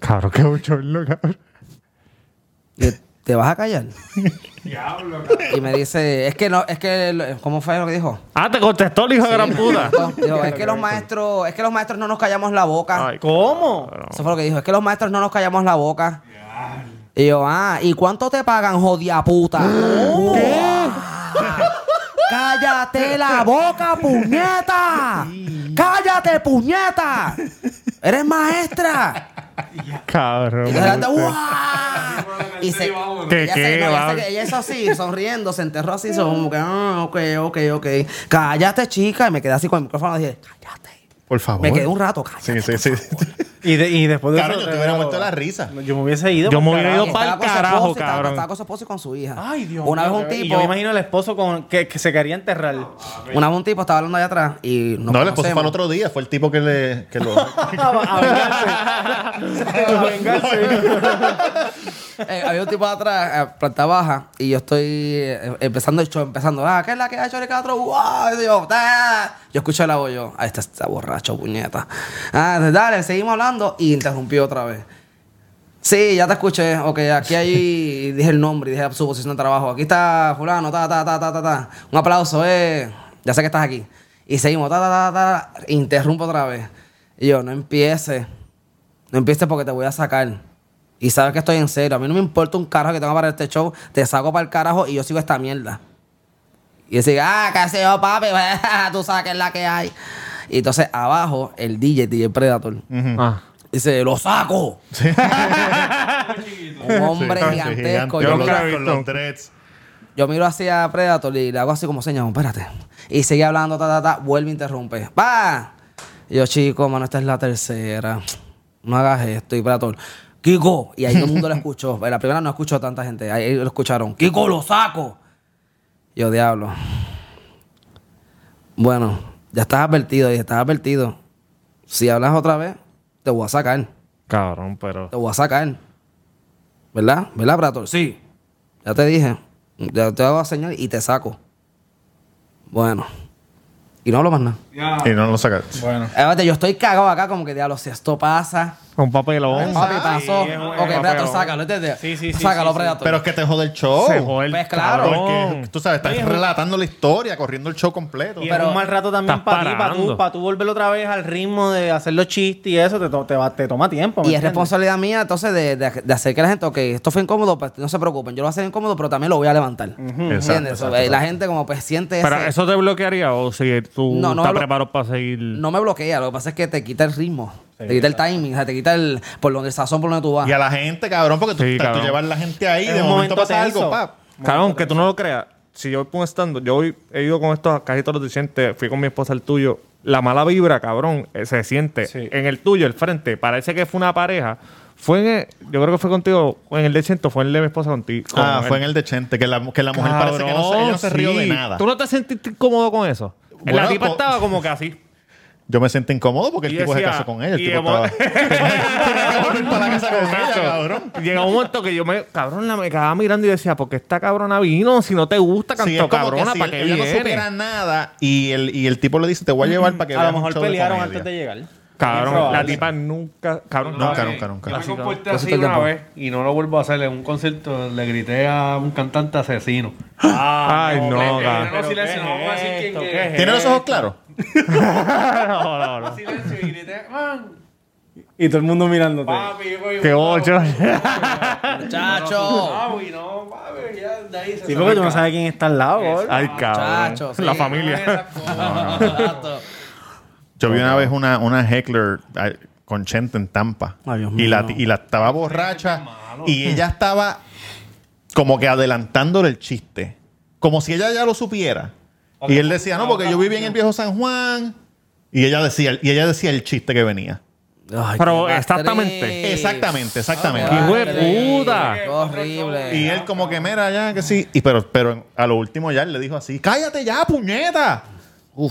[SPEAKER 1] Cabrón, qué bochorno, cabrón.
[SPEAKER 3] ¿Te vas a callar? y me dice, es que no, es que, ¿cómo fue lo que dijo?
[SPEAKER 1] Ah, te contestó el hijo de gran puta. [laughs]
[SPEAKER 3] Dijo, es que los maestros, es que los maestros no nos callamos la boca.
[SPEAKER 1] Ay,
[SPEAKER 5] ¿Cómo?
[SPEAKER 3] Eso fue lo que dijo, es que los maestros no nos callamos la boca. Y yo, ah, ¿y cuánto te pagan, jodia puta? ¿Qué? ¡Cállate la boca, puñeta! ¡Cállate, puñeta! ¡Eres maestra!
[SPEAKER 1] Cabrón.
[SPEAKER 3] Y de repente, ¡guau! Y se,
[SPEAKER 1] ¿Qué,
[SPEAKER 3] ella,
[SPEAKER 1] qué,
[SPEAKER 3] se, no, ella,
[SPEAKER 1] va?
[SPEAKER 3] se- ella hizo así, sonriendo, se enterró así, como que, ah, ok, ok, ok. Cállate, chica. Y me quedé así con el micrófono y dije, cállate.
[SPEAKER 2] Por favor.
[SPEAKER 3] Me quedé un rato, cállate.
[SPEAKER 2] Sí, sí, sí.
[SPEAKER 5] Y, de- y después de
[SPEAKER 2] Claro,
[SPEAKER 5] eso.
[SPEAKER 2] yo te hubiera muerto la risa.
[SPEAKER 5] Yo me hubiese ido.
[SPEAKER 1] Yo me hubiera
[SPEAKER 5] carajo.
[SPEAKER 1] ido
[SPEAKER 3] con su
[SPEAKER 1] carajo,
[SPEAKER 3] esposo y estaba-
[SPEAKER 1] cabrón.
[SPEAKER 3] Estaba con su esposo y con su hija.
[SPEAKER 5] Ay, Dios
[SPEAKER 3] Una
[SPEAKER 5] mío,
[SPEAKER 3] vez un
[SPEAKER 5] qué- Y
[SPEAKER 3] tipo,
[SPEAKER 5] yo me imagino el esposo con, que, que se quería enterrar.
[SPEAKER 3] una vez un tipo estaba hablando allá atrás y nos
[SPEAKER 2] No, el esposo fue
[SPEAKER 3] conocemos.
[SPEAKER 2] al otro día. Fue el tipo que le... Que lo... [laughs]
[SPEAKER 5] a vengarse. [laughs] A vengarse.
[SPEAKER 3] Eh, había un tipo de atrás, eh, planta baja, y yo estoy eh, empezando el show, empezando, ah, ¿qué es la que ha hecho el catro? ¡Wow! Y yo, "Ta". yo escuché la voz yo, ah, este está borracho, puñeta. Ah, dale, seguimos hablando, y interrumpió otra vez. Sí, ya te escuché. Ok, aquí hay. [laughs] Dije el nombre y dije su posición de trabajo. Aquí está Fulano, ta, ta, ta, ta, ta, ta. Un aplauso, eh. Ya sé que estás aquí. Y seguimos, ta, ta, ta, ta. Interrumpo otra vez. Y yo, no empieces. No empieces porque te voy a sacar. Y sabes que estoy en serio. A mí no me importa un carajo que tenga para este show. Te saco para el carajo y yo sigo esta mierda. Y decir, ah, qué sé yo, papi. [laughs] Tú sabes que es la que hay. Y entonces abajo, el DJ, DJ Predator.
[SPEAKER 1] Ah.
[SPEAKER 3] Dice, lo saco. [laughs] Un hombre
[SPEAKER 2] Sí,
[SPEAKER 3] gigantesco.
[SPEAKER 2] gigante,
[SPEAKER 3] Yo,
[SPEAKER 2] con los dreads.
[SPEAKER 3] yo miro hacia Predator y le hago así como señas, espérate. Y sigue hablando, ta, ta, ta, vuelve e interrumpe. ¡Va! Y yo, chico, mano, esta es la tercera. No hagas esto. Y Predator, Kiko. Y ahí todo el mundo lo escuchó. En la primera no escuchó tanta gente. Ahí lo escucharon. Kiko, lo saco. Y yo, diablo. Bueno, ya estás advertido. Y estás advertido. Si hablas otra vez, te voy a sacar.
[SPEAKER 1] Cabrón, pero.
[SPEAKER 3] Te voy a sacar. ¿Verdad? ¿Verdad, Prator? Sí. Ya te dije. Ya te hago señal y te saco. Bueno. Y no hablo más nada.
[SPEAKER 2] Y no lo saca.
[SPEAKER 5] Bueno.
[SPEAKER 3] Espérate, yo estoy cagado acá como que, diablo, si esto pasa...
[SPEAKER 1] Un papelón.
[SPEAKER 3] Papi, pasó.
[SPEAKER 1] un
[SPEAKER 3] ok. Predator, sácalo, ¿entiendes?
[SPEAKER 5] Sí, sí, sí,
[SPEAKER 3] Sácalo,
[SPEAKER 5] sí, sí.
[SPEAKER 3] Predator.
[SPEAKER 2] Pero es que te jode el show.
[SPEAKER 1] Se jode el
[SPEAKER 3] Pues claro.
[SPEAKER 1] cabrón.
[SPEAKER 2] Porque tú sabes, estás relatando la historia, corriendo el show completo.
[SPEAKER 5] Y
[SPEAKER 3] Pero
[SPEAKER 5] es un mal rato también
[SPEAKER 1] estás
[SPEAKER 5] para ti, para tú,
[SPEAKER 1] parando.
[SPEAKER 5] para tú volver otra vez al ritmo de hacer los chistes y eso, te, to- te, va- te toma tiempo. ¿me
[SPEAKER 3] Y es
[SPEAKER 5] entiendes?
[SPEAKER 3] responsabilidad mía, entonces, de, de- de hacer que la gente, ok, esto fue incómodo, pues no se preocupen. Yo lo voy a hacer incómodo, pero también lo voy a levantar. ¿Entiendes?
[SPEAKER 2] Exacto,
[SPEAKER 3] So,
[SPEAKER 2] exacto,
[SPEAKER 3] eh, La gente como pues siente
[SPEAKER 1] Pero
[SPEAKER 3] ese-
[SPEAKER 1] eso te bloquearía o si tú
[SPEAKER 3] No, no
[SPEAKER 1] estás preparado para seguir.
[SPEAKER 3] No me bloquea, lo que pasa es que te quita el ritmo. Te quita el timing, o sea, te quita el, por donde el sazón por donde tú vas.
[SPEAKER 2] Y a la gente, cabrón, porque tú,
[SPEAKER 1] Sí,
[SPEAKER 2] tú
[SPEAKER 1] cabrón.
[SPEAKER 2] llevas la gente ahí de
[SPEAKER 5] un
[SPEAKER 2] momento,
[SPEAKER 5] momento
[SPEAKER 2] pasa
[SPEAKER 5] tenso.
[SPEAKER 2] algo, pap.
[SPEAKER 1] Cabrón, que tú no lo creas. Si yo voy por un stand, yo voy- he ido con estos casi todos los dicientes, fui con mi esposa al tuyo. La mala vibra, cabrón, eh, se siente.
[SPEAKER 5] Sí.
[SPEAKER 1] En el tuyo, el frente, parece que fue una pareja. Fue en el- yo creo que fue contigo, o en el de Chento, fue en el de mi esposa contigo.
[SPEAKER 2] Ah,
[SPEAKER 1] con
[SPEAKER 2] fue en el de Chente, que la, que la mujer parece que no se, ella no se rió de
[SPEAKER 1] sí.
[SPEAKER 2] nada.
[SPEAKER 1] ¿Tú no te sentiste incómodo con eso?
[SPEAKER 2] Bueno,
[SPEAKER 1] la tipa
[SPEAKER 2] po-
[SPEAKER 1] estaba como que así.
[SPEAKER 2] Yo me sentí incómodo porque el
[SPEAKER 1] Y
[SPEAKER 2] tipo se casó con ella. El
[SPEAKER 1] y
[SPEAKER 2] tipo estaba... [laughs] [laughs] Tenía que volver para la casa con ella, cabrón.
[SPEAKER 1] Llega un momento que yo me, cabrón, la me quedaba mirando y decía, ¿por qué esta cabrona vino? Si no te gusta,
[SPEAKER 2] Sí,
[SPEAKER 1] cantó
[SPEAKER 2] es como
[SPEAKER 1] cabrona,
[SPEAKER 2] que
[SPEAKER 1] ¿para
[SPEAKER 2] si
[SPEAKER 1] qué
[SPEAKER 2] ella no
[SPEAKER 1] viene?
[SPEAKER 2] supiera nada y el, y el tipo le dice, te voy a llevar para que
[SPEAKER 5] A lo mejor
[SPEAKER 2] de
[SPEAKER 5] pelearon antes de llegar.
[SPEAKER 1] Cabrón, la tipa nunca, cabrón,
[SPEAKER 2] Nunca,
[SPEAKER 1] no.
[SPEAKER 2] nunca, nunca.
[SPEAKER 7] Yo me comporté así una
[SPEAKER 3] tiempo.
[SPEAKER 7] vez y no lo vuelvo a hacer. En un concierto le grité a un cantante asesino. [gasps]
[SPEAKER 1] Ay, no, cabrón.
[SPEAKER 7] no, es
[SPEAKER 2] ¿Tiene los ojos claros?
[SPEAKER 1] No, no, no.
[SPEAKER 7] Silencio y grité, man,
[SPEAKER 5] Y todo el mundo mirándote.
[SPEAKER 7] papi, voy-
[SPEAKER 1] Qué ocho.
[SPEAKER 3] ¡Muchacho!
[SPEAKER 7] Papi, no, papi, ya de ahí se
[SPEAKER 5] Sí, porque tú no sabes quién está al lado, gol.
[SPEAKER 1] Ay, cabrón.
[SPEAKER 3] Muchacho, sí.
[SPEAKER 1] La familia.
[SPEAKER 3] Exacto.
[SPEAKER 2] Yo vi una vez una, una heckler ay, con Chente en Tampa.
[SPEAKER 3] Ay, Dios
[SPEAKER 2] y, la,
[SPEAKER 3] mío.
[SPEAKER 2] y la estaba borracha. Y ella estaba como que adelantándole el chiste. Como si ella ya lo supiera. Y él decía, no, porque yo viví en el viejo San Juan. Y ella decía, y ella decía el chiste que venía.
[SPEAKER 3] Ay,
[SPEAKER 1] Pero exactamente.
[SPEAKER 2] Exactamente, exactamente.
[SPEAKER 3] Qué
[SPEAKER 1] ¡Hijo de puta!
[SPEAKER 3] Qué horrible.
[SPEAKER 2] Y él como que, mira, ya que sí. Y pero, pero a lo último ya él le dijo así, cállate ya, puñeta.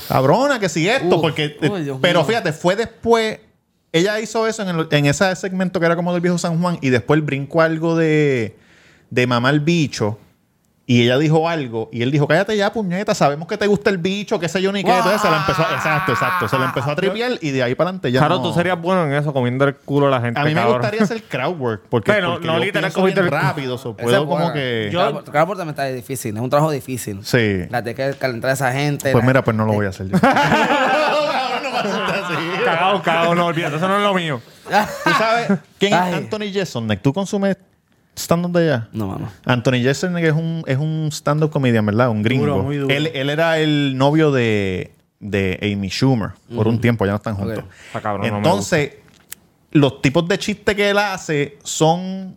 [SPEAKER 2] Cabrona, que si esto.
[SPEAKER 3] Uf.
[SPEAKER 2] Porque, eh,
[SPEAKER 3] Uy,
[SPEAKER 2] pero
[SPEAKER 3] mío.
[SPEAKER 2] fíjate, fue después. Ella hizo eso en, el- en ese segmento que era como del viejo San Juan. Y después brincó algo de, de mamar bicho. Y ella dijo algo. Y él dijo, cállate ya, puñeta. Sabemos que te gusta el bicho, qué sé yo ni qué. Entonces se la empezó. Exacto, exacto. Se la empezó a tripear. Y de ahí para adelante ya.
[SPEAKER 1] Claro,
[SPEAKER 2] no-
[SPEAKER 1] tú serías bueno en eso, comiendo el culo a la gente.
[SPEAKER 2] A mí me
[SPEAKER 1] cabrón.
[SPEAKER 2] gustaría hacer crowd work. [laughs] Porque,
[SPEAKER 1] Pero
[SPEAKER 2] porque
[SPEAKER 1] no
[SPEAKER 2] yo
[SPEAKER 1] literal
[SPEAKER 2] pienso
[SPEAKER 1] cogiste
[SPEAKER 2] bien
[SPEAKER 1] el-
[SPEAKER 2] rápido. so,
[SPEAKER 3] Ese
[SPEAKER 2] puedo
[SPEAKER 3] es
[SPEAKER 2] como que.
[SPEAKER 3] Yo, portamento está difícil, es un trabajo difícil.
[SPEAKER 2] Sí.
[SPEAKER 3] La de que calentar a esa gente.
[SPEAKER 2] Pues
[SPEAKER 3] la-
[SPEAKER 2] mira, pues no lo voy a hacer yo. [laughs]
[SPEAKER 1] Cagado, cagado, no olvídate, eso no es lo mío.
[SPEAKER 2] ¿Tú sabes quién
[SPEAKER 3] Ay.
[SPEAKER 2] es Anthony Jeselnik? ¿Tú consumes stand-up de allá?
[SPEAKER 3] No, mano.
[SPEAKER 2] Anthony Jeselnik es un, es un stand-up comedian, ¿verdad? Un gringo.
[SPEAKER 5] Duro, muy duro.
[SPEAKER 2] Él, él era el novio de, de Amy Schumer por un tiempo, ya no están juntos.
[SPEAKER 3] Ok.
[SPEAKER 1] Está cabrón, no
[SPEAKER 2] Entonces, los tipos de chistes que él hace son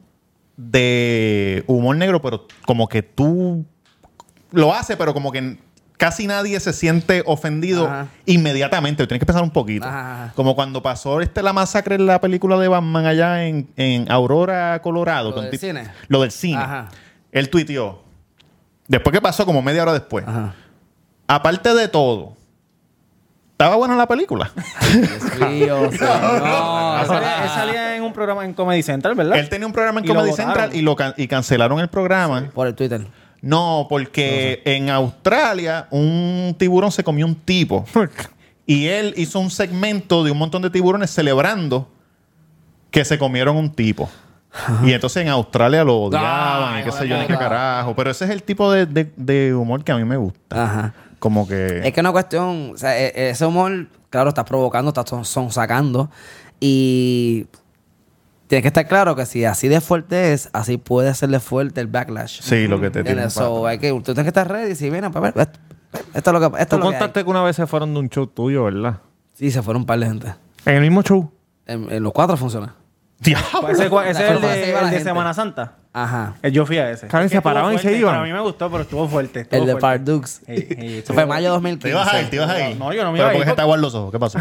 [SPEAKER 2] de humor negro, pero como que tú lo hace, pero como que casi nadie se siente ofendido
[SPEAKER 3] Ajá.
[SPEAKER 2] inmediatamente. Tienes que pensar un poquito.
[SPEAKER 3] Ajá.
[SPEAKER 2] Como cuando pasó este la masacre en la película de Batman allá en, en Aurora, Colorado.
[SPEAKER 3] ¿Lo
[SPEAKER 2] con
[SPEAKER 3] del cine?
[SPEAKER 2] Lo del cine.
[SPEAKER 3] Ajá.
[SPEAKER 2] Él tuiteó. Después que pasó, como media hora después.
[SPEAKER 3] Ajá.
[SPEAKER 2] Aparte de todo, ¿estaba buena la película? [laughs]
[SPEAKER 3] Dios mío, [laughs]
[SPEAKER 5] Él salía, él salía en un programa en Comedy Central, ¿verdad?
[SPEAKER 2] Él tenía un programa en
[SPEAKER 5] Y
[SPEAKER 2] Comedy. Central y, lo can- y cancelaron el programa.
[SPEAKER 3] Por el Twitter.
[SPEAKER 2] No, porque en Australia un tiburón se comió un tipo. [laughs] y él hizo un segmento de un montón de tiburones celebrando que se comieron un tipo. Y entonces en Australia lo odiaban
[SPEAKER 3] Ay,
[SPEAKER 2] y qué sé yo ni qué carajo. Pero ese es el tipo de, de- de humor que a mí me gusta.
[SPEAKER 3] Ajá.
[SPEAKER 2] Como que...
[SPEAKER 3] Es que es una cuestión, o sea, e- ese humor, claro, está provocando, está son, son sacando. Y tienes que estar claro que si así de fuerte es, así puede serle fuerte el backlash.
[SPEAKER 2] Sí, lo que te tiene.
[SPEAKER 3] So, hay que, tú tienes que estar ready y decir, mira, pues, esto, esto es lo que, esto
[SPEAKER 1] Tú
[SPEAKER 3] es lo que hay.
[SPEAKER 1] contaste que una vez se fueron de un show tuyo, ¿verdad?
[SPEAKER 3] Sí, se fueron un par de gente.
[SPEAKER 1] En el mismo show.
[SPEAKER 3] En, en los cuatro funciona.
[SPEAKER 5] Pues ese, ese es el de, el de. Semana Santa.
[SPEAKER 3] Ajá.
[SPEAKER 5] Eh, Yo fui a ese.
[SPEAKER 1] Claro,
[SPEAKER 5] Es que
[SPEAKER 1] se paraban y
[SPEAKER 5] estuvo
[SPEAKER 1] se
[SPEAKER 5] fuerte,
[SPEAKER 1] iban.
[SPEAKER 5] pero A mí me gustó, pero estuvo fuerte. estuvo
[SPEAKER 3] El de
[SPEAKER 5] fuerte.
[SPEAKER 3] Pardux.
[SPEAKER 5] Sí, sí,
[SPEAKER 3] Eso
[SPEAKER 5] estuvo-
[SPEAKER 3] fue mayo de
[SPEAKER 2] Te
[SPEAKER 3] 2015.
[SPEAKER 2] ibas a ir, te ibas a ir.
[SPEAKER 5] No, yo no me
[SPEAKER 2] Pero
[SPEAKER 5] iba a ir,
[SPEAKER 2] porque te
[SPEAKER 5] porque-
[SPEAKER 2] aguas los ojos. ¿Qué pasó?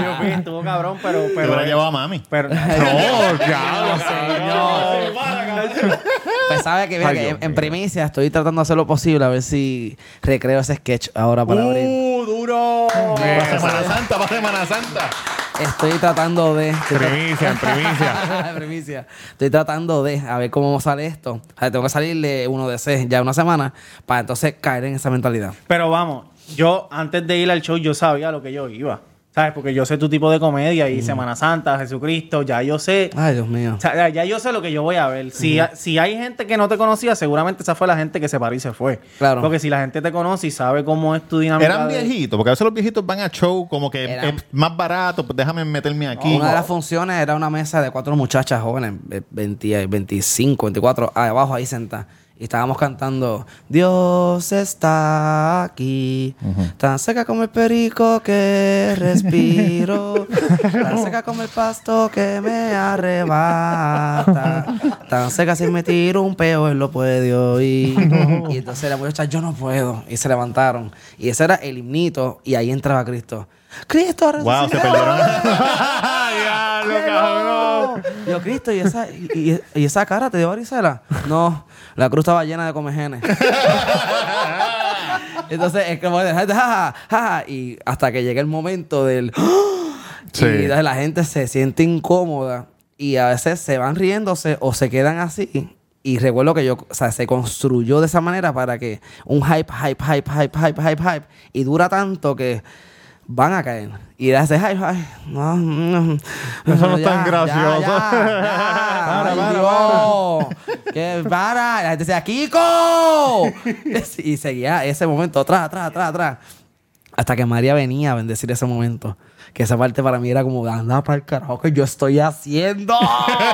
[SPEAKER 5] Yo fui, estuvo cabrón, pero...
[SPEAKER 2] Te
[SPEAKER 5] pero
[SPEAKER 2] hubiera llevado a mami.
[SPEAKER 5] Pero,
[SPEAKER 1] No,
[SPEAKER 3] Pues sabe que, mira,
[SPEAKER 1] Ay,
[SPEAKER 3] que
[SPEAKER 1] Dios
[SPEAKER 3] en, en primicia estoy tratando de hacer lo posible a ver si recreo ese sketch ahora para abril.
[SPEAKER 2] ¡Uh, duro! Para Semana Santa, para Semana Santa.
[SPEAKER 3] Estoy tratando de.
[SPEAKER 1] Primicia, en primicia. [laughs]
[SPEAKER 3] primicia. Estoy tratando de a ver cómo sale esto. O sea, tengo que salirle uno de C ya una semana para entonces caer en esa mentalidad.
[SPEAKER 5] Pero vamos, yo antes de ir al show yo sabía lo que yo iba. ¿Sabes? Porque yo sé tu tipo de comedia y Semana Santa, Jesucristo, ya yo sé.
[SPEAKER 3] Ay, Dios mío.
[SPEAKER 5] O sea, ya- yo sé lo que yo voy a ver. Si, si hay gente que no te conocía, seguramente esa fue la gente que se paró y se fue.
[SPEAKER 3] Claro.
[SPEAKER 5] Porque si la gente te conoce y sabe cómo es tu dinámica.
[SPEAKER 2] Eran
[SPEAKER 5] de-
[SPEAKER 2] viejitos, porque a veces los viejitos van a show como que es más barato, pues déjame meterme aquí.
[SPEAKER 3] Una de las funciones era una mesa de cuatro muchachas jóvenes, eh, 20, 25, 24, ahí abajo ahí sentadas. Y estábamos cantando, Dios está aquí, tan seca como el perico que respiro, [laughs] tan seca como el pasto que me arrebata, tan seca si me tiro un peo, él lo puede oír. [laughs] y entonces la muchacha, yo no puedo, y se levantaron. Y ese era el himnito, y ahí entraba Cristo. Cristo
[SPEAKER 2] Wow, se
[SPEAKER 3] resucitó".
[SPEAKER 2] perdieron.
[SPEAKER 1] Diablo, [laughs] cabrón.
[SPEAKER 3] Yo, Cristo, ¿y esa, y, y- y esa cara te dio varicela? No, la cruz estaba llena de comegenes. [laughs] Entonces, es como, de, ja, ja, ja, y hasta que llega el momento del...
[SPEAKER 2] Sí.
[SPEAKER 3] Y la gente se siente incómoda y a veces se van riéndose o se quedan así. Y recuerdo que yo, o sea, se construyó de esa manera para que un hype, hype, hype, hype, hype, hype, hype, y dura tanto que van a caer. Y ese hype, ay, no, no,
[SPEAKER 1] Eso no es tan gracioso.
[SPEAKER 3] Ya, ya, ya. [laughs]
[SPEAKER 2] Para,
[SPEAKER 3] Ay,
[SPEAKER 2] para,
[SPEAKER 3] Dios. Que para. Y la gente decía, ¡Kiko! [laughs] y seguía ese momento, atrás, atrás, atrás, atrás. Hasta que María venía a bendecir ese momento. Que esa parte para mí era como, anda para el carajo que yo estoy haciendo.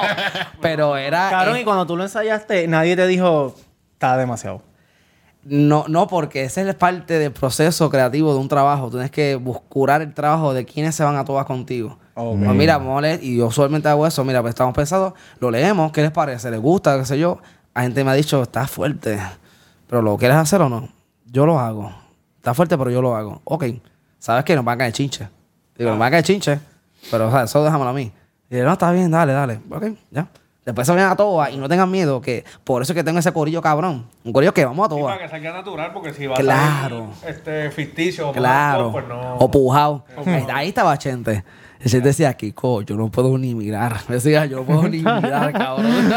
[SPEAKER 3] [laughs] Pero era.
[SPEAKER 5] Cabrón,
[SPEAKER 3] eh,
[SPEAKER 5] y cuando tú lo ensayaste, nadie te dijo, está demasiado.
[SPEAKER 3] No, no, porque ese es parte del proceso creativo de un trabajo. Tienes que buscar el trabajo de quienes se van a todas contigo.
[SPEAKER 5] Ok.
[SPEAKER 3] Pues mira, vamos a leer, y yo usualmente hago eso. Mira, pues estamos pensando, lo leemos, ¿qué les parece? ¿Les gusta? ¿Qué sé yo? Hay gente me ha dicho, está fuerte, pero ¿lo quieres hacer o no? Yo lo hago. Está fuerte, pero yo lo hago. Ok, ¿sabes qué? Nos van a caer chinche. Digo, me va a caer chinche. Pero, o sea, eso déjamelo a mí. Y no, está bien, dale, dale. Ok, ya. Después se vayan a toa y no tengan miedo, que por eso es que tengo ese corillo cabrón. Un corillo que vamos a toa.
[SPEAKER 7] para que salga natural, porque si va
[SPEAKER 3] Claro.
[SPEAKER 7] a salir este, ficticio o
[SPEAKER 3] Claro.
[SPEAKER 7] pues no.
[SPEAKER 3] O pujado. Ahí, ahí estaba Chente. Y Chente decía, Kiko, yo no puedo ni mirar. [laughs] Me decía, yo no puedo ni mirar, cabrón. [laughs]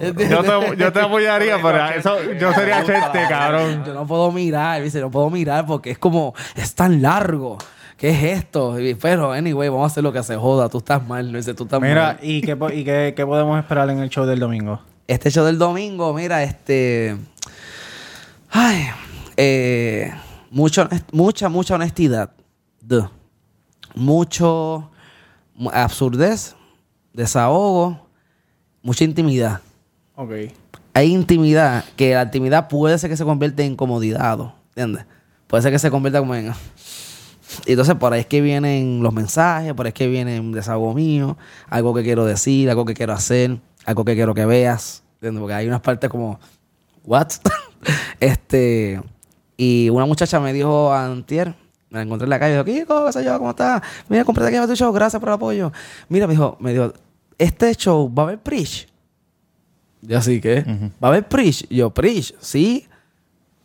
[SPEAKER 1] Yo te, yo te apoyaría, pero eso, yo sería chente, cabrón.
[SPEAKER 3] Yo no puedo mirar, dice, no puedo mirar porque es como, es tan largo. ¿Qué es esto? Y, pero, anyway, vamos a hacer lo que se joda. Tú estás mal, no dice, tú estás
[SPEAKER 5] Mira,
[SPEAKER 3] mal.
[SPEAKER 5] ¿y qué, y qué, qué podemos esperar en el show del domingo?
[SPEAKER 3] Este show del domingo, mira, este. Ay, eh, mucho, mucha, mucha honestidad. Duh. Mucho mu- absurdez, desahogo, mucha intimidad.
[SPEAKER 5] Ok.
[SPEAKER 3] Hay intimidad, que la intimidad puede ser que se convierta en comodidad, ¿entiendes? Puede ser que se convierta como en... Y entonces por ahí es que vienen los mensajes, por ahí es que viene un desahogo mío, algo que quiero decir, algo que quiero hacer, algo que quiero que veas, ¿entiendes? Porque hay unas partes como, ¿what? [laughs] este, y una muchacha me dijo antier, me la encontré en la calle, dijo, Kiko, qué sé yo, ¿cómo estás? Mira, compré aquí a tu show, gracias por el apoyo. Mira, me dijo, me dijo, este show va a haber preach. Yo así que, ¿va a haber preach? Yo, preach, sí.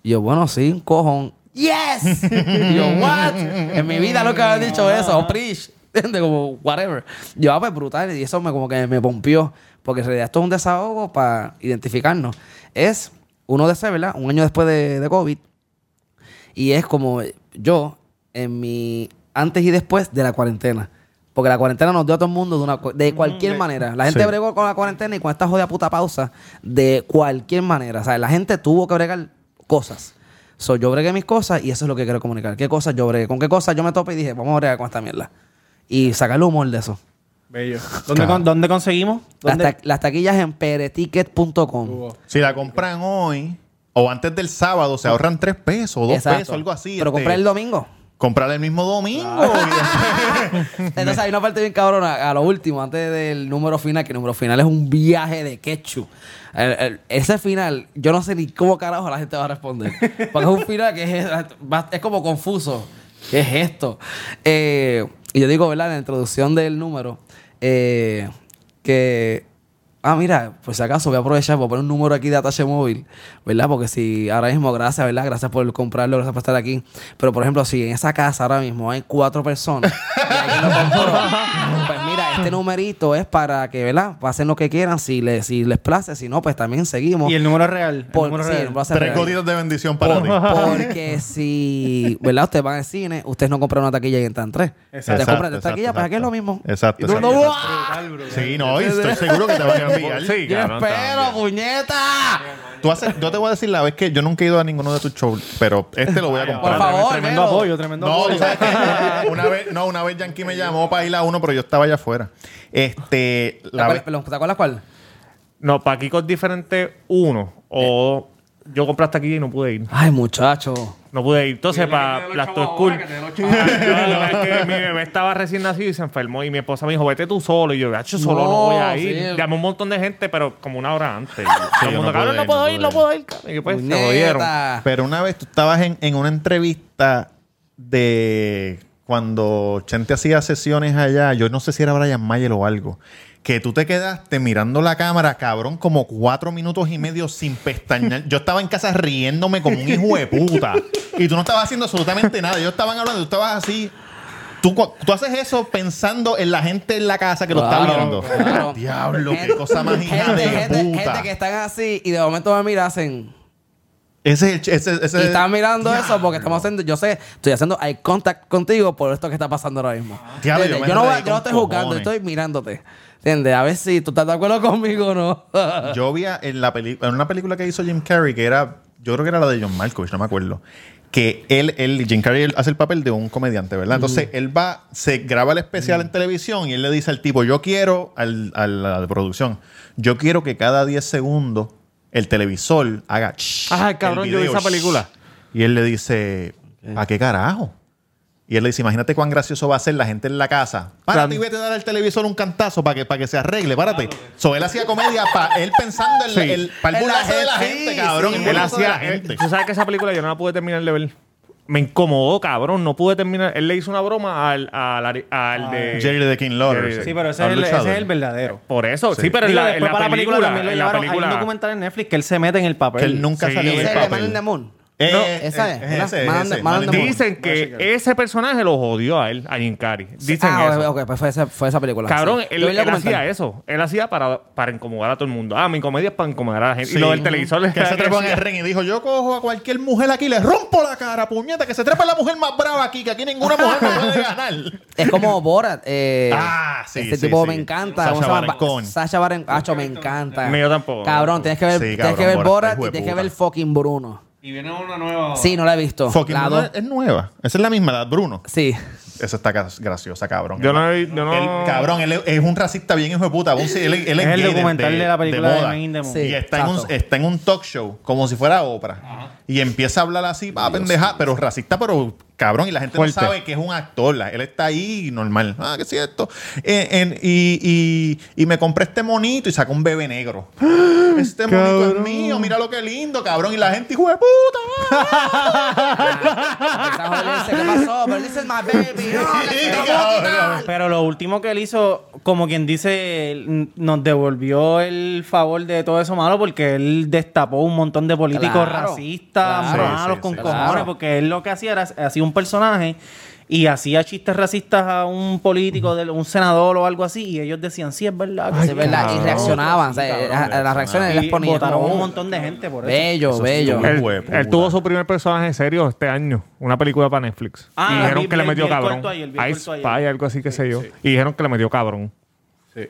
[SPEAKER 3] Y yo, bueno, sí, un cojón. ¡Yes! Y yo, ¿what? En mi vida nunca había dicho eso, preach. [laughs] ¿Entiendes? Como, whatever. Yo, ah, pues brutal. Y eso me como que me pompió. Porque en realidad esto es un desahogo para identificarnos. Es uno de ese, ¿verdad? Un año después de, de COVID. Y es como yo, en mi antes y después de la cuarentena. Porque la cuarentena nos dio a todo el mundo de, una, de cualquier manera. La gente
[SPEAKER 2] Sí.
[SPEAKER 3] bregó con la cuarentena y con esta jodida puta pausa de cualquier manera. O sea, la gente tuvo que bregar cosas. So, yo bregué mis cosas y eso es lo que quiero comunicar. ¿Qué cosas yo bregué? ¿Con qué cosas yo me tope y dije, vamos a bregar con esta mierda? Y sacar el humor de eso.
[SPEAKER 5] Bello. ¿Dónde, con- dónde conseguimos?
[SPEAKER 3] Las, ta- las taquillas en pereticket.com.
[SPEAKER 2] Si la compran hoy o antes del sábado, se ahorran tres pesos o dos
[SPEAKER 3] Exacto.
[SPEAKER 2] pesos, algo así.
[SPEAKER 3] Pero
[SPEAKER 2] este,
[SPEAKER 3] comprar el domingo.
[SPEAKER 2] Comprar el mismo domingo. [laughs]
[SPEAKER 3] Entonces hay una parte bien cabrona a lo último, antes del número final, que el número final es un viaje de ketchup. El- el- ese final, yo no sé ni cómo carajo la gente va a responder. Porque es un final que es, es como confuso. ¿Qué es esto? Eh, y yo digo, ¿verdad? En la introducción del número, eh, que Ah, mira, pues si acaso voy a aprovechar, voy a poner un número aquí de atache móvil, ¿verdad? Porque si ahora mismo, gracias, ¿verdad? Gracias por comprarlo, gracias por estar aquí. Pero, por ejemplo, si en esa casa ahora mismo hay cuatro personas [laughs] y alguien lo compró, pues este numerito es para que, ¿verdad? Pasen lo que quieran, si les, si les place, si no, pues también seguimos.
[SPEAKER 5] Y el número real. El
[SPEAKER 3] Por-
[SPEAKER 5] número
[SPEAKER 3] sí,
[SPEAKER 5] real.
[SPEAKER 3] el número
[SPEAKER 2] Tres
[SPEAKER 3] real.
[SPEAKER 2] gotitas de bendición para ti. [laughs]
[SPEAKER 3] Porque si, ¿verdad? Ustedes van al cine, ustedes no compran una taquilla y entran tres. Ustedes compran tres taquillas, pues aquí es lo mismo.
[SPEAKER 2] Exacto.
[SPEAKER 3] Y tú,
[SPEAKER 2] exacto.
[SPEAKER 3] no, ¡ah!
[SPEAKER 2] Sí, no, y estoy seguro que te van a enviar.
[SPEAKER 1] Sí,
[SPEAKER 3] Yo espero, puñeta.
[SPEAKER 2] Tú haces- yo te voy a decir la vez que yo nunca he ido a ninguno de tus shows, pero este lo voy a
[SPEAKER 3] Por
[SPEAKER 2] comprar.
[SPEAKER 3] favor,
[SPEAKER 5] Tremendo apoyo, tremendo
[SPEAKER 2] No,
[SPEAKER 5] apoyo.
[SPEAKER 2] una vez, no, una vez Yankee me llamó para ir a uno, pero yo estaba allá afuera. Este, la
[SPEAKER 3] ¿Cuál-
[SPEAKER 2] vez,
[SPEAKER 3] perdón, ¿Te acuerdas cuál?
[SPEAKER 1] No, para Kiko es diferente uno. O yo compré hasta aquí y no pude ir.
[SPEAKER 3] Ay, muchacho.
[SPEAKER 1] No pude ir. Entonces, para
[SPEAKER 7] los
[SPEAKER 1] Black
[SPEAKER 7] chavos
[SPEAKER 1] to School. [laughs] mi bebé estaba recién nacido y se enfermó. Y mi esposa me dijo, vete tú solo. Y yo, gacho, solo no,
[SPEAKER 3] No,
[SPEAKER 1] voy a ir.
[SPEAKER 3] sí.
[SPEAKER 1] Llamé un montón de gente, pero como una hora antes. Y todo el mundo,
[SPEAKER 2] no
[SPEAKER 1] cabrón, no puedo
[SPEAKER 2] no
[SPEAKER 1] ir, no
[SPEAKER 2] ir".
[SPEAKER 1] puedo ir. Y pues, se jodieron.
[SPEAKER 2] Pero una vez tú estabas en, en una entrevista de cuando Chente hacía sesiones allá, yo no sé si era Brian Mayer o algo, que tú te quedaste mirando la cámara, cabrón, como cuatro minutos y medio sin pestañear. Yo estaba en casa riéndome como un hijo de puta. Y tú no estabas haciendo absolutamente nada. Ellos estaban hablando, tú estabas así. Tú, tú haces eso pensando en la gente en la casa que lo está viendo.
[SPEAKER 3] claro. [laughs]
[SPEAKER 2] Diablo, qué cosa más hija de
[SPEAKER 3] gente,
[SPEAKER 2] puta.
[SPEAKER 3] gente que están así y de momento me miran hacen.
[SPEAKER 2] Ese es el... ch- Ese, ese
[SPEAKER 3] Y están mirando eso porque estamos haciendo, yo sé, estoy haciendo eye contact contigo por esto que está pasando ahora mismo.
[SPEAKER 2] Diablo, yo
[SPEAKER 3] no, voy-
[SPEAKER 2] reí
[SPEAKER 3] yo no
[SPEAKER 2] con
[SPEAKER 3] estoy jugando, estoy mirándote. ¿Entiendes? A ver si tú estás de acuerdo conmigo o no. [laughs]
[SPEAKER 2] Yo vi en, la peli- en una película que hizo Jim Carrey, que era, yo creo que era la de John Malkovich, no me acuerdo, que él, él Jim Carrey él hace el papel de un comediante, ¿verdad? Entonces él va, se graba el especial en televisión y él le dice al tipo, yo quiero, al, a la de producción, yo quiero que cada 10 segundos el televisor haga... shh,
[SPEAKER 1] Ajá, cabrón,
[SPEAKER 2] el
[SPEAKER 1] yo vi
[SPEAKER 2] video,
[SPEAKER 1] esa película.
[SPEAKER 2] shh. Y él le dice, ¿a qué carajo? Y él le dice, imagínate cuán gracioso va a ser la gente en la casa. Párate y vete a dar al televisor un cantazo para que, para que se arregle, párate. So, él hacía comedia para él pensando en
[SPEAKER 1] Sí.
[SPEAKER 2] el, para el
[SPEAKER 3] En la
[SPEAKER 2] de la
[SPEAKER 3] gente, sí,
[SPEAKER 2] cabrón.
[SPEAKER 3] sí.
[SPEAKER 2] el
[SPEAKER 1] Él hacía. Tú sabes que esa película yo no la pude terminar de ver. Me incomodó, cabrón. No pude terminar. Él le hizo una broma al, al, al, al de.
[SPEAKER 2] Jerry de King Lawler.
[SPEAKER 5] Sí, pero ese, es el, ese es el verdadero.
[SPEAKER 1] Por eso, sí, pero en la, en la
[SPEAKER 5] para
[SPEAKER 1] película,
[SPEAKER 5] también lo
[SPEAKER 1] en la
[SPEAKER 5] llevaron. Hay un
[SPEAKER 1] película.
[SPEAKER 5] documental en Netflix que él se mete en el papel.
[SPEAKER 2] Que él nunca
[SPEAKER 1] Sí,
[SPEAKER 2] salió del
[SPEAKER 3] ¿Ese es el de
[SPEAKER 2] papel.
[SPEAKER 3] The Moon?
[SPEAKER 2] Eh,
[SPEAKER 3] No,
[SPEAKER 2] eh,
[SPEAKER 3] esa
[SPEAKER 2] eh,
[SPEAKER 3] es,
[SPEAKER 2] es
[SPEAKER 3] ¿verdad?
[SPEAKER 2] ese,
[SPEAKER 3] Man-
[SPEAKER 2] es ese,
[SPEAKER 3] Man in
[SPEAKER 2] Man
[SPEAKER 3] the
[SPEAKER 2] in the
[SPEAKER 3] Moon.
[SPEAKER 1] Dicen que ese personaje lo jodió a él, a Jim Carrey. Dicen
[SPEAKER 3] ah,
[SPEAKER 1] eso.
[SPEAKER 3] ok, ok, pues fue esa, fue esa película.
[SPEAKER 1] Cabrón,
[SPEAKER 3] sí.
[SPEAKER 1] él,
[SPEAKER 3] Yo vi el
[SPEAKER 1] él
[SPEAKER 3] documental.
[SPEAKER 1] hacía eso. Él hacía para, para incomodar a todo el mundo. Ah, mi comedia es para incomodar a la gente.
[SPEAKER 2] Sí.
[SPEAKER 1] Y lo del televisor
[SPEAKER 2] Que él se trepó en el ring y dijo: Yo cojo a cualquier mujer aquí y le rompo la cara, puñeta, que se trepa la mujer más brava aquí, que aquí ninguna mujer me puede [laughs] ganar.
[SPEAKER 3] Es como Borat. Eh,
[SPEAKER 2] Ah, sí,
[SPEAKER 3] Este
[SPEAKER 2] sí,
[SPEAKER 3] tipo
[SPEAKER 2] sí.
[SPEAKER 3] me encanta.
[SPEAKER 2] Sasha
[SPEAKER 3] ¿cómo se llama?
[SPEAKER 2] Baron Cohen.
[SPEAKER 3] Sasha Baron Acho, me encanta.
[SPEAKER 1] Mío tampoco.
[SPEAKER 3] Cabrón, tienes que ver,
[SPEAKER 2] Sí,
[SPEAKER 3] tienes
[SPEAKER 2] cabrón,
[SPEAKER 3] que ver
[SPEAKER 2] Borat,
[SPEAKER 3] y tienes que ver fucking Bruno.
[SPEAKER 7] Y viene una nueva.
[SPEAKER 3] Sí, no la he visto.
[SPEAKER 2] Fucking
[SPEAKER 3] La
[SPEAKER 2] Bruno
[SPEAKER 3] dos.
[SPEAKER 2] es nueva. Esa es la misma, la de Bruno.
[SPEAKER 3] Sí.
[SPEAKER 2] Esa está gra- graciosa, cabrón.
[SPEAKER 1] Yo no he- yo no-
[SPEAKER 2] cabrón, él es- es un racista bien hijo de puta. Un- él, él es
[SPEAKER 5] Es el
[SPEAKER 2] gay
[SPEAKER 5] documental de la película de
[SPEAKER 2] moda.
[SPEAKER 5] Man in the Moon.
[SPEAKER 3] Sí.
[SPEAKER 2] y está en, un,
[SPEAKER 3] exacto.
[SPEAKER 2] está en un talk show, como si fuera Oprah. Y empieza a hablar así, va a pendejar, pero racista, pero cabrón. Y la gente
[SPEAKER 1] Fuerte.
[SPEAKER 2] no sabe que es un actor. la- Él está ahí normal. Ah, que es cierto. Eh, en- y, y- y me compré este monito y saca un bebé negro. [gasps] Este monito es mío, mira lo que lindo, cabrón. Y la gente, hijo de puta. [laughs]
[SPEAKER 3] ¿Qué pasó? Pero my baby. No, lo.
[SPEAKER 5] Pero último que él hizo, como quien dice, nos devolvió el favor de todo eso malo porque él destapó un montón de políticos
[SPEAKER 3] Claro,
[SPEAKER 5] racistas,
[SPEAKER 3] claro.
[SPEAKER 5] malos
[SPEAKER 2] Sí, sí,
[SPEAKER 5] con
[SPEAKER 2] sí,
[SPEAKER 5] cojones,
[SPEAKER 3] claro.
[SPEAKER 5] porque él lo que hacía era hacía un personaje y hacía chistes racistas a un político, de, un senador o algo así, y ellos decían, sí, es verdad. que
[SPEAKER 3] Sí,
[SPEAKER 5] sí,
[SPEAKER 3] es verdad. Y
[SPEAKER 5] cabrón".
[SPEAKER 3] reaccionaban. o sea,
[SPEAKER 5] Sí,
[SPEAKER 3] a- a,
[SPEAKER 5] cabrón.
[SPEAKER 3] las reacciones
[SPEAKER 5] Y
[SPEAKER 3] les ponían.
[SPEAKER 5] votaron un montón de gente por eso.
[SPEAKER 3] Bello, bello.
[SPEAKER 1] Él, tuvo su primer personaje serio este año, una película para Netflix.
[SPEAKER 5] Ah,
[SPEAKER 1] y dijeron
[SPEAKER 5] vi-
[SPEAKER 1] que le metió
[SPEAKER 5] vi
[SPEAKER 1] cabrón.
[SPEAKER 5] ayer,
[SPEAKER 1] Ice. Spy, algo así, que sé yo. Y dijeron que le metió cabrón.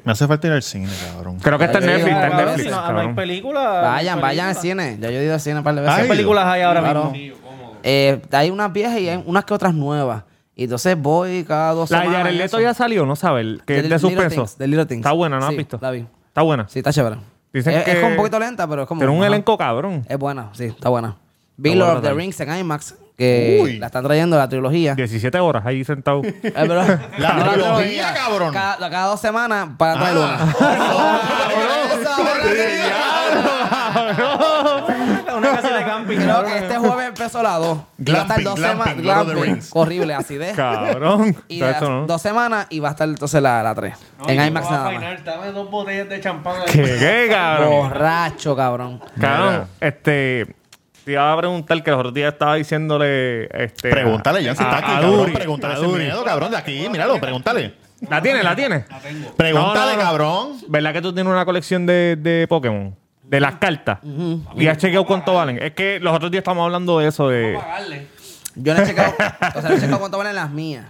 [SPEAKER 2] Me hace falta ir al cine, cabrón.
[SPEAKER 1] Creo que está en Netflix, está en
[SPEAKER 5] Cabrón,
[SPEAKER 1] Netflix.
[SPEAKER 5] si no, no hay
[SPEAKER 1] cabrón.
[SPEAKER 5] película.
[SPEAKER 3] Vayan, vayan al cine. Ya yo he ido al cine un par de veces.
[SPEAKER 5] ¿Qué películas hay ahora mismo?
[SPEAKER 3] Eh, hay unas viejas y hay unas que otras nuevas. Y entonces voy cada dos
[SPEAKER 1] La de
[SPEAKER 3] semanas.
[SPEAKER 1] Jared Leto ya salió, no sabes, que es de
[SPEAKER 3] Little
[SPEAKER 1] suspenso.
[SPEAKER 3] Things, The Little Things.
[SPEAKER 1] Está buena, ¿no has
[SPEAKER 3] Sí,
[SPEAKER 1] visto?
[SPEAKER 3] la vi.
[SPEAKER 1] Está buena.
[SPEAKER 3] Sí, está chévere.
[SPEAKER 1] Dicen
[SPEAKER 3] es,
[SPEAKER 1] que-
[SPEAKER 3] es un poquito lenta, pero es como.
[SPEAKER 1] Tiene un
[SPEAKER 3] ajá.
[SPEAKER 1] elenco cabrón.
[SPEAKER 3] Es buena, sí, está buena. Vi
[SPEAKER 1] Está
[SPEAKER 3] Lord
[SPEAKER 1] buena
[SPEAKER 3] of the
[SPEAKER 1] también.
[SPEAKER 3] Rings en IMAX, que
[SPEAKER 2] Uy.
[SPEAKER 3] la están trayendo la trilogía.
[SPEAKER 1] 17 horas ahí sentado. [laughs]
[SPEAKER 3] Es [laughs] verdad.
[SPEAKER 2] La
[SPEAKER 3] No,
[SPEAKER 2] trilogía, cabrón.
[SPEAKER 3] Cada, cada dos semanas para traer una. [laughs]
[SPEAKER 5] Una casa de camping.
[SPEAKER 3] Creo
[SPEAKER 5] cabrón.
[SPEAKER 3] que este jueves empezó la 2. Y va a estar dos
[SPEAKER 2] glamping,
[SPEAKER 3] semanas.
[SPEAKER 2] Lord of the
[SPEAKER 3] glamping.
[SPEAKER 2] Rings.
[SPEAKER 3] Horrible, acidez. [laughs]
[SPEAKER 1] cabrón.
[SPEAKER 3] Y de-
[SPEAKER 1] eso, ¿no?
[SPEAKER 3] dos semanas y va a estar entonces la, la 3. en IMAX nada más.
[SPEAKER 7] Dame dos botellas de champán.
[SPEAKER 1] ¿Qué, qué, cabrón?
[SPEAKER 3] Borracho, cabrón.
[SPEAKER 1] Cabrón, este... Te iba a preguntar que los otros días estaba diciéndole... Este,
[SPEAKER 2] Pregúntale, Jan, si
[SPEAKER 1] a-
[SPEAKER 2] está aquí,
[SPEAKER 1] a
[SPEAKER 2] cabrón.
[SPEAKER 1] Duri,
[SPEAKER 2] Pregúntale
[SPEAKER 1] a
[SPEAKER 2] sin
[SPEAKER 1] Duri.
[SPEAKER 2] miedo, cabrón. De aquí, míralo, pregúntale.
[SPEAKER 1] ¿La tiene? ¿La tiene?
[SPEAKER 2] Pregúntale,
[SPEAKER 1] No, no, no.
[SPEAKER 2] cabrón.
[SPEAKER 1] ¿Verdad que tú tienes una colección de, de Pokémon? De las cartas. Y has chequeado cuánto valen. Es que los otros días estamos hablando de eso de...
[SPEAKER 3] Yo no he checado, o sea, no he checado cuánto valen las mías.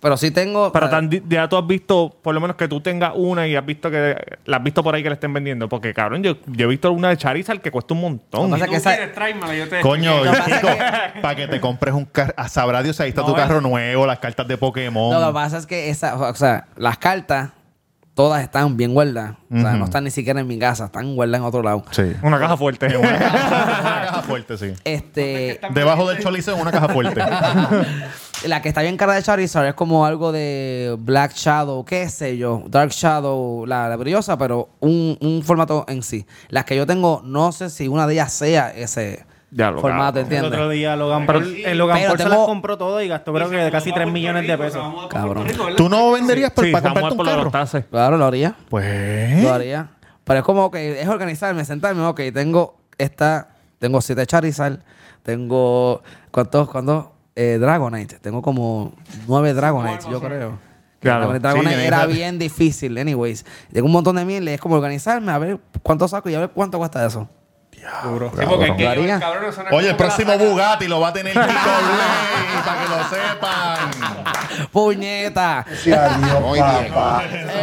[SPEAKER 3] Pero sí tengo.
[SPEAKER 1] Pero tan di- ya tú has visto, por lo menos que tú tengas una y has visto que la has visto por ahí que la estén vendiendo. Porque, cabrón, yo, yo he visto una de Charizard que cuesta un montón.
[SPEAKER 3] Lo que pasa
[SPEAKER 7] Si
[SPEAKER 3] es
[SPEAKER 7] tú
[SPEAKER 3] que esa-
[SPEAKER 7] quieres, tráemela, yo te...
[SPEAKER 2] Coño,
[SPEAKER 3] Lo que pasa
[SPEAKER 2] chico,
[SPEAKER 3] es
[SPEAKER 2] para que te compres un carro. A sabrá Dios, ahí está tu
[SPEAKER 7] No,
[SPEAKER 2] carro nuevo, las cartas de Pokémon.
[SPEAKER 3] Lo que pasa es que esa, o sea, las cartas, todas están bien guardadas. O sea,
[SPEAKER 2] Ujú.
[SPEAKER 3] no están ni siquiera en mi casa, están guardadas en otro lado.
[SPEAKER 2] Sí.
[SPEAKER 1] Una caja fuerte. [laughs]
[SPEAKER 2] una caja fuerte, sí.
[SPEAKER 3] Este,
[SPEAKER 2] Debajo del chorizo en una caja fuerte. [laughs]
[SPEAKER 3] la que está bien cara de Charizard es como algo de Black Shadow, qué sé yo, Dark Shadow, la, la brillosa, pero un, un formato en sí. Las que yo tengo, no sé si una de ellas sea ese
[SPEAKER 1] Ya lo
[SPEAKER 3] formato.
[SPEAKER 5] El otro día Logan Paul, el Logan
[SPEAKER 3] Pero
[SPEAKER 5] Paul se las compró todo y gastó creo que de casi 3 millones de pesos.
[SPEAKER 3] Cabrón.
[SPEAKER 2] ¿Tú no venderías por,
[SPEAKER 1] Sí,
[SPEAKER 2] para comprarte un carro?
[SPEAKER 1] los.
[SPEAKER 3] Claro, lo haría.
[SPEAKER 2] Pues.
[SPEAKER 3] Lo haría. Pero es como que es organizarme, sentarme, ok, tengo esta, tengo siete Charizard, tengo, ¿cuántos, cuántos? Eh, Dragonite. Tengo como nueve Dragonites, yo creo.
[SPEAKER 1] Claro.
[SPEAKER 3] La Dragonite
[SPEAKER 2] Sí,
[SPEAKER 3] era bien difícil, anyways. Tengo un montón de y es como organizarme, a ver cuánto saco y a ver cuánto cuesta eso.
[SPEAKER 7] Sí, porque es que el cabrón no suena
[SPEAKER 2] Oye, el
[SPEAKER 7] como la
[SPEAKER 2] próximo
[SPEAKER 7] saca-
[SPEAKER 2] Bugatti lo va a tener Kiko Blade, para que lo sepan.
[SPEAKER 3] ¡Puñeta! El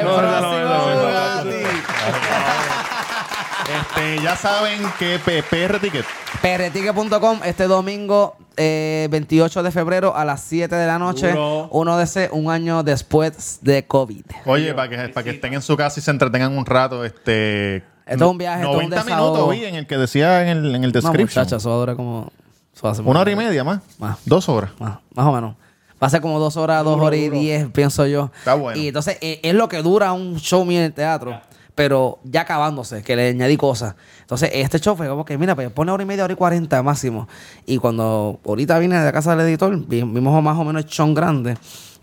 [SPEAKER 3] próximo Bugatti.
[SPEAKER 2] Este, ya saben que P- PR Ticket.
[SPEAKER 3] prticket.com este domingo eh, 28 de febrero a las 7 de la noche.
[SPEAKER 5] Duro.
[SPEAKER 3] Uno de ese, un año después de COVID.
[SPEAKER 2] Oye, para que, para que estén en su casa y se entretengan un rato, este...
[SPEAKER 3] Esto es un viaje, esto es un
[SPEAKER 2] 90
[SPEAKER 3] desahogo.
[SPEAKER 2] minutos vi en el que decía en el, en el
[SPEAKER 3] No,
[SPEAKER 2] description.
[SPEAKER 3] muchacha, eso va a durar como... eso va a ser
[SPEAKER 2] Una hora y media más.
[SPEAKER 3] Más.
[SPEAKER 2] Dos horas.
[SPEAKER 3] Más, más o menos. Va a ser como dos horas, dos horas y diez, pienso yo.
[SPEAKER 2] Está bueno.
[SPEAKER 3] Y entonces eh, es lo que dura un show mío en el teatro. Pero ya acabándose, que le añadí cosas. Entonces, este show fue como que, mira, pues pone hora y media, hora y cuarenta máximo. Y cuando ahorita vine de la casa del editor, vi- vimos más o menos el show grande.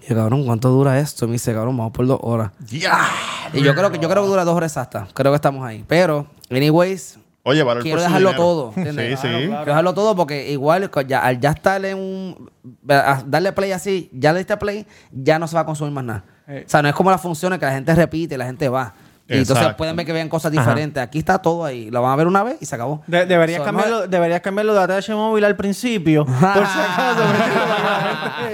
[SPEAKER 3] Y yo, cabrón, ¿cuánto dura esto? Y me dice, cabrón, vamos por dos horas. Y yo creo que yo creo que dura dos horas exactas. Creo que estamos ahí. Pero, anyways,
[SPEAKER 2] Oye, valor
[SPEAKER 3] quiero dejarlo
[SPEAKER 2] dinero.
[SPEAKER 3] todo. [laughs] ¿entiendes?
[SPEAKER 2] Sí, sí.
[SPEAKER 3] Quiero dejarlo todo porque igual ya, al ya estar en un... a darle play así, ya le diste play, ya no se va a consumir más nada. O sea, no es como las funciones que la gente repite y la gente va. Y entonces
[SPEAKER 2] Exacto.
[SPEAKER 3] pueden ver que vean cosas diferentes. Aquí está todo ahí. Lo van a ver una vez y se acabó.
[SPEAKER 5] De- deberías,
[SPEAKER 3] So,
[SPEAKER 5] cambiarlo,
[SPEAKER 3] no-
[SPEAKER 5] deberías cambiarlo de ATH móvil al principio. por si acaso. [laughs]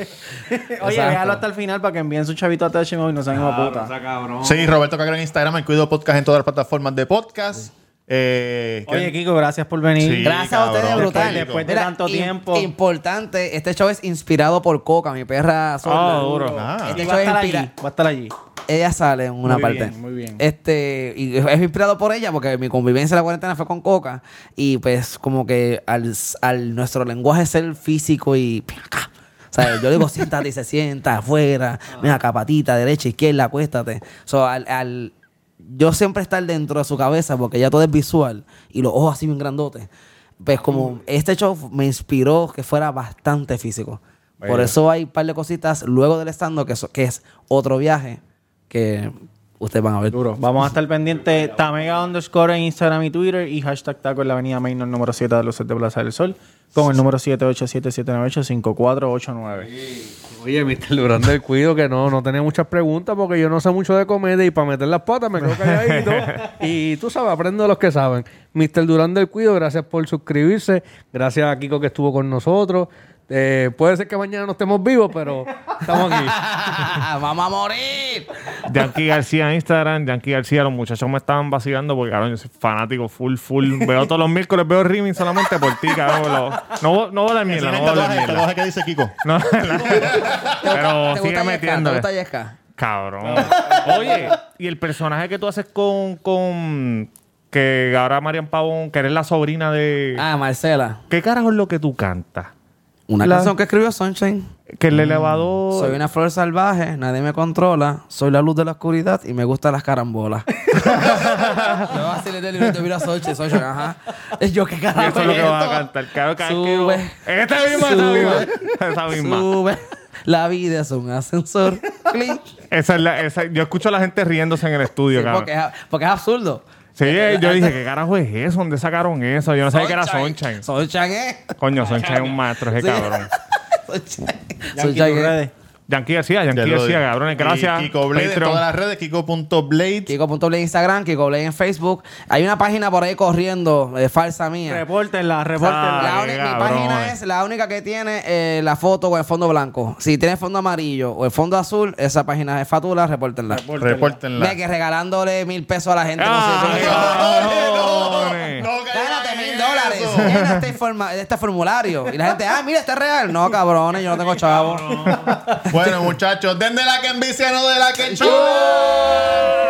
[SPEAKER 5] Oye,
[SPEAKER 3] Exacto.
[SPEAKER 5] déjalo hasta el final para que envíen su chavito a ATH móvil. No sean de puta.
[SPEAKER 2] Sí, Roberto Cagro en Instagram, el Cuido Podcast en todas las plataformas de podcast. Eh, ¿qué-
[SPEAKER 5] Oye, Kiko, gracias por venir.
[SPEAKER 2] Sí,
[SPEAKER 3] Gracias a ustedes, brutal.
[SPEAKER 5] Después de tanto tiempo.
[SPEAKER 3] Importante, este show es inspirado por Coca, mi perra sorda.
[SPEAKER 1] Ah, duro.
[SPEAKER 2] Ah.
[SPEAKER 3] Este
[SPEAKER 5] Y
[SPEAKER 3] show
[SPEAKER 5] va a
[SPEAKER 3] es
[SPEAKER 5] estar allí. Va a estar allí.
[SPEAKER 3] Ella sale en una
[SPEAKER 5] Muy
[SPEAKER 3] parte.
[SPEAKER 5] bien, muy bien.
[SPEAKER 3] Este, y es inspirado por ella porque mi convivencia en la cuarentena fue con Coca. Y pues, como que al, al nuestro lenguaje ser físico y. acá. O sea, yo digo, siéntate y se sienta afuera. Mira acá, patita, derecha, izquierda, acuéstate. So, al, al- yo siempre estar dentro de su cabeza porque ya todo es visual y los ojos así bien grandotes. Pues, como este show me inspiró que fuera bastante físico. Por eso hay un par de cositas luego del stand que, so- que es otro viaje que ustedes van a ver.
[SPEAKER 5] Duro. Vamos a estar pendientes Tamega underscore en Instagram y Twitter y hashtag taco en la avenida Main número 7 de Luces de Plaza del Sol con el número 787-798-5489.
[SPEAKER 6] Oye, Mr. Durán del Cuido, que no, no tenía muchas preguntas porque yo no sé mucho de comedia y para meter las patas me quedo calladito. [laughs] y tú sabes, aprendo de los que saben. Mr. Durán del Cuido, gracias por suscribirse. Gracias a Kiko que estuvo con nosotros. Eh, puede ser que mañana no estemos vivos, pero estamos aquí. [laughs]
[SPEAKER 3] ¡Vamos a morir!
[SPEAKER 1] Yankee García en Instagram, Yankee García, los muchachos me estaban vacilando porque, cabrón, yo soy fanático full, full. Veo todos los miércoles, veo Rimming solamente por ti, cabrón. Lo- no, no voy a dar mierda, no
[SPEAKER 2] ¿Tienes
[SPEAKER 1] voy a dar mierda.
[SPEAKER 2] ¿Tatuaje que dice Kiko?
[SPEAKER 1] No, [laughs]
[SPEAKER 3] ¿Te
[SPEAKER 1] pero
[SPEAKER 3] gusta
[SPEAKER 1] sigue
[SPEAKER 3] Yesca? ¿Te
[SPEAKER 1] metiéndole.
[SPEAKER 3] gusta Yesca?
[SPEAKER 1] Cabrón. Oye, y el personaje que tú haces con, con que ahora Marian Pavón, que eres la sobrina de.
[SPEAKER 3] Ah, Marcela.
[SPEAKER 1] ¿Qué carajo es lo que tú cantas?
[SPEAKER 3] Una
[SPEAKER 1] La-
[SPEAKER 3] canción que escribió Sunshine.
[SPEAKER 1] Que el elevador.
[SPEAKER 3] Soy una flor salvaje, nadie me controla. Soy la luz de la oscuridad y me gustan las carambolas. [laughs] Yo así le doy el librito, mira Sunshine, Sunshine, ajá. Yo qué carajo.
[SPEAKER 1] Eso es lo que vas a cantar. Claro, que
[SPEAKER 3] Sube.
[SPEAKER 1] yo- Esta misma, esa
[SPEAKER 3] Sube.
[SPEAKER 1] misma. Esa misma.
[SPEAKER 3] Sube. La vida es un ascensor. [laughs]
[SPEAKER 1] Esa es la, esa- yo escucho a la gente riéndose en el estudio,
[SPEAKER 3] Sí,
[SPEAKER 1] cabrón.
[SPEAKER 3] porque, es, porque es absurdo.
[SPEAKER 1] Sí, yo dije, ¿qué carajo es eso? ¿Dónde sacaron eso? Yo no sabía que era
[SPEAKER 3] Sunshine.
[SPEAKER 1] Sunshine.
[SPEAKER 3] ¿eh?
[SPEAKER 1] Coño, Sunshine es un maestro, ese
[SPEAKER 3] Sí.
[SPEAKER 1] cabrón. [laughs]
[SPEAKER 3] Sunshine. Sunshine, ¿eh?
[SPEAKER 1] Yankee García, Yankee García, cabrones. Gracias.
[SPEAKER 2] Y Kiko Blade en todas las redes, Kiko.blade.
[SPEAKER 3] Kiko.blade en Instagram, Kiko Blade en Facebook. Hay una página por ahí corriendo, eh, falsa mía.
[SPEAKER 5] Repórtenla, repórtenla.
[SPEAKER 3] La
[SPEAKER 1] Ah,
[SPEAKER 3] mi página es la única que tiene eh, la foto con el fondo blanco. Si tiene fondo amarillo o el fondo azul, esa página es fatula, repórtenla.
[SPEAKER 2] Repórtenla.
[SPEAKER 3] Ve que regalándole mil pesos a la gente.
[SPEAKER 1] Ah,
[SPEAKER 3] no sé.
[SPEAKER 2] No
[SPEAKER 3] Gánate
[SPEAKER 2] en
[SPEAKER 3] mil
[SPEAKER 2] eso.
[SPEAKER 3] Este, este formulario. Y la gente, ah, mira, este es real. No, cabrones, yo no tengo chavo. [laughs]
[SPEAKER 2] bueno, muchachos, den de la que envicia, no de la que chula.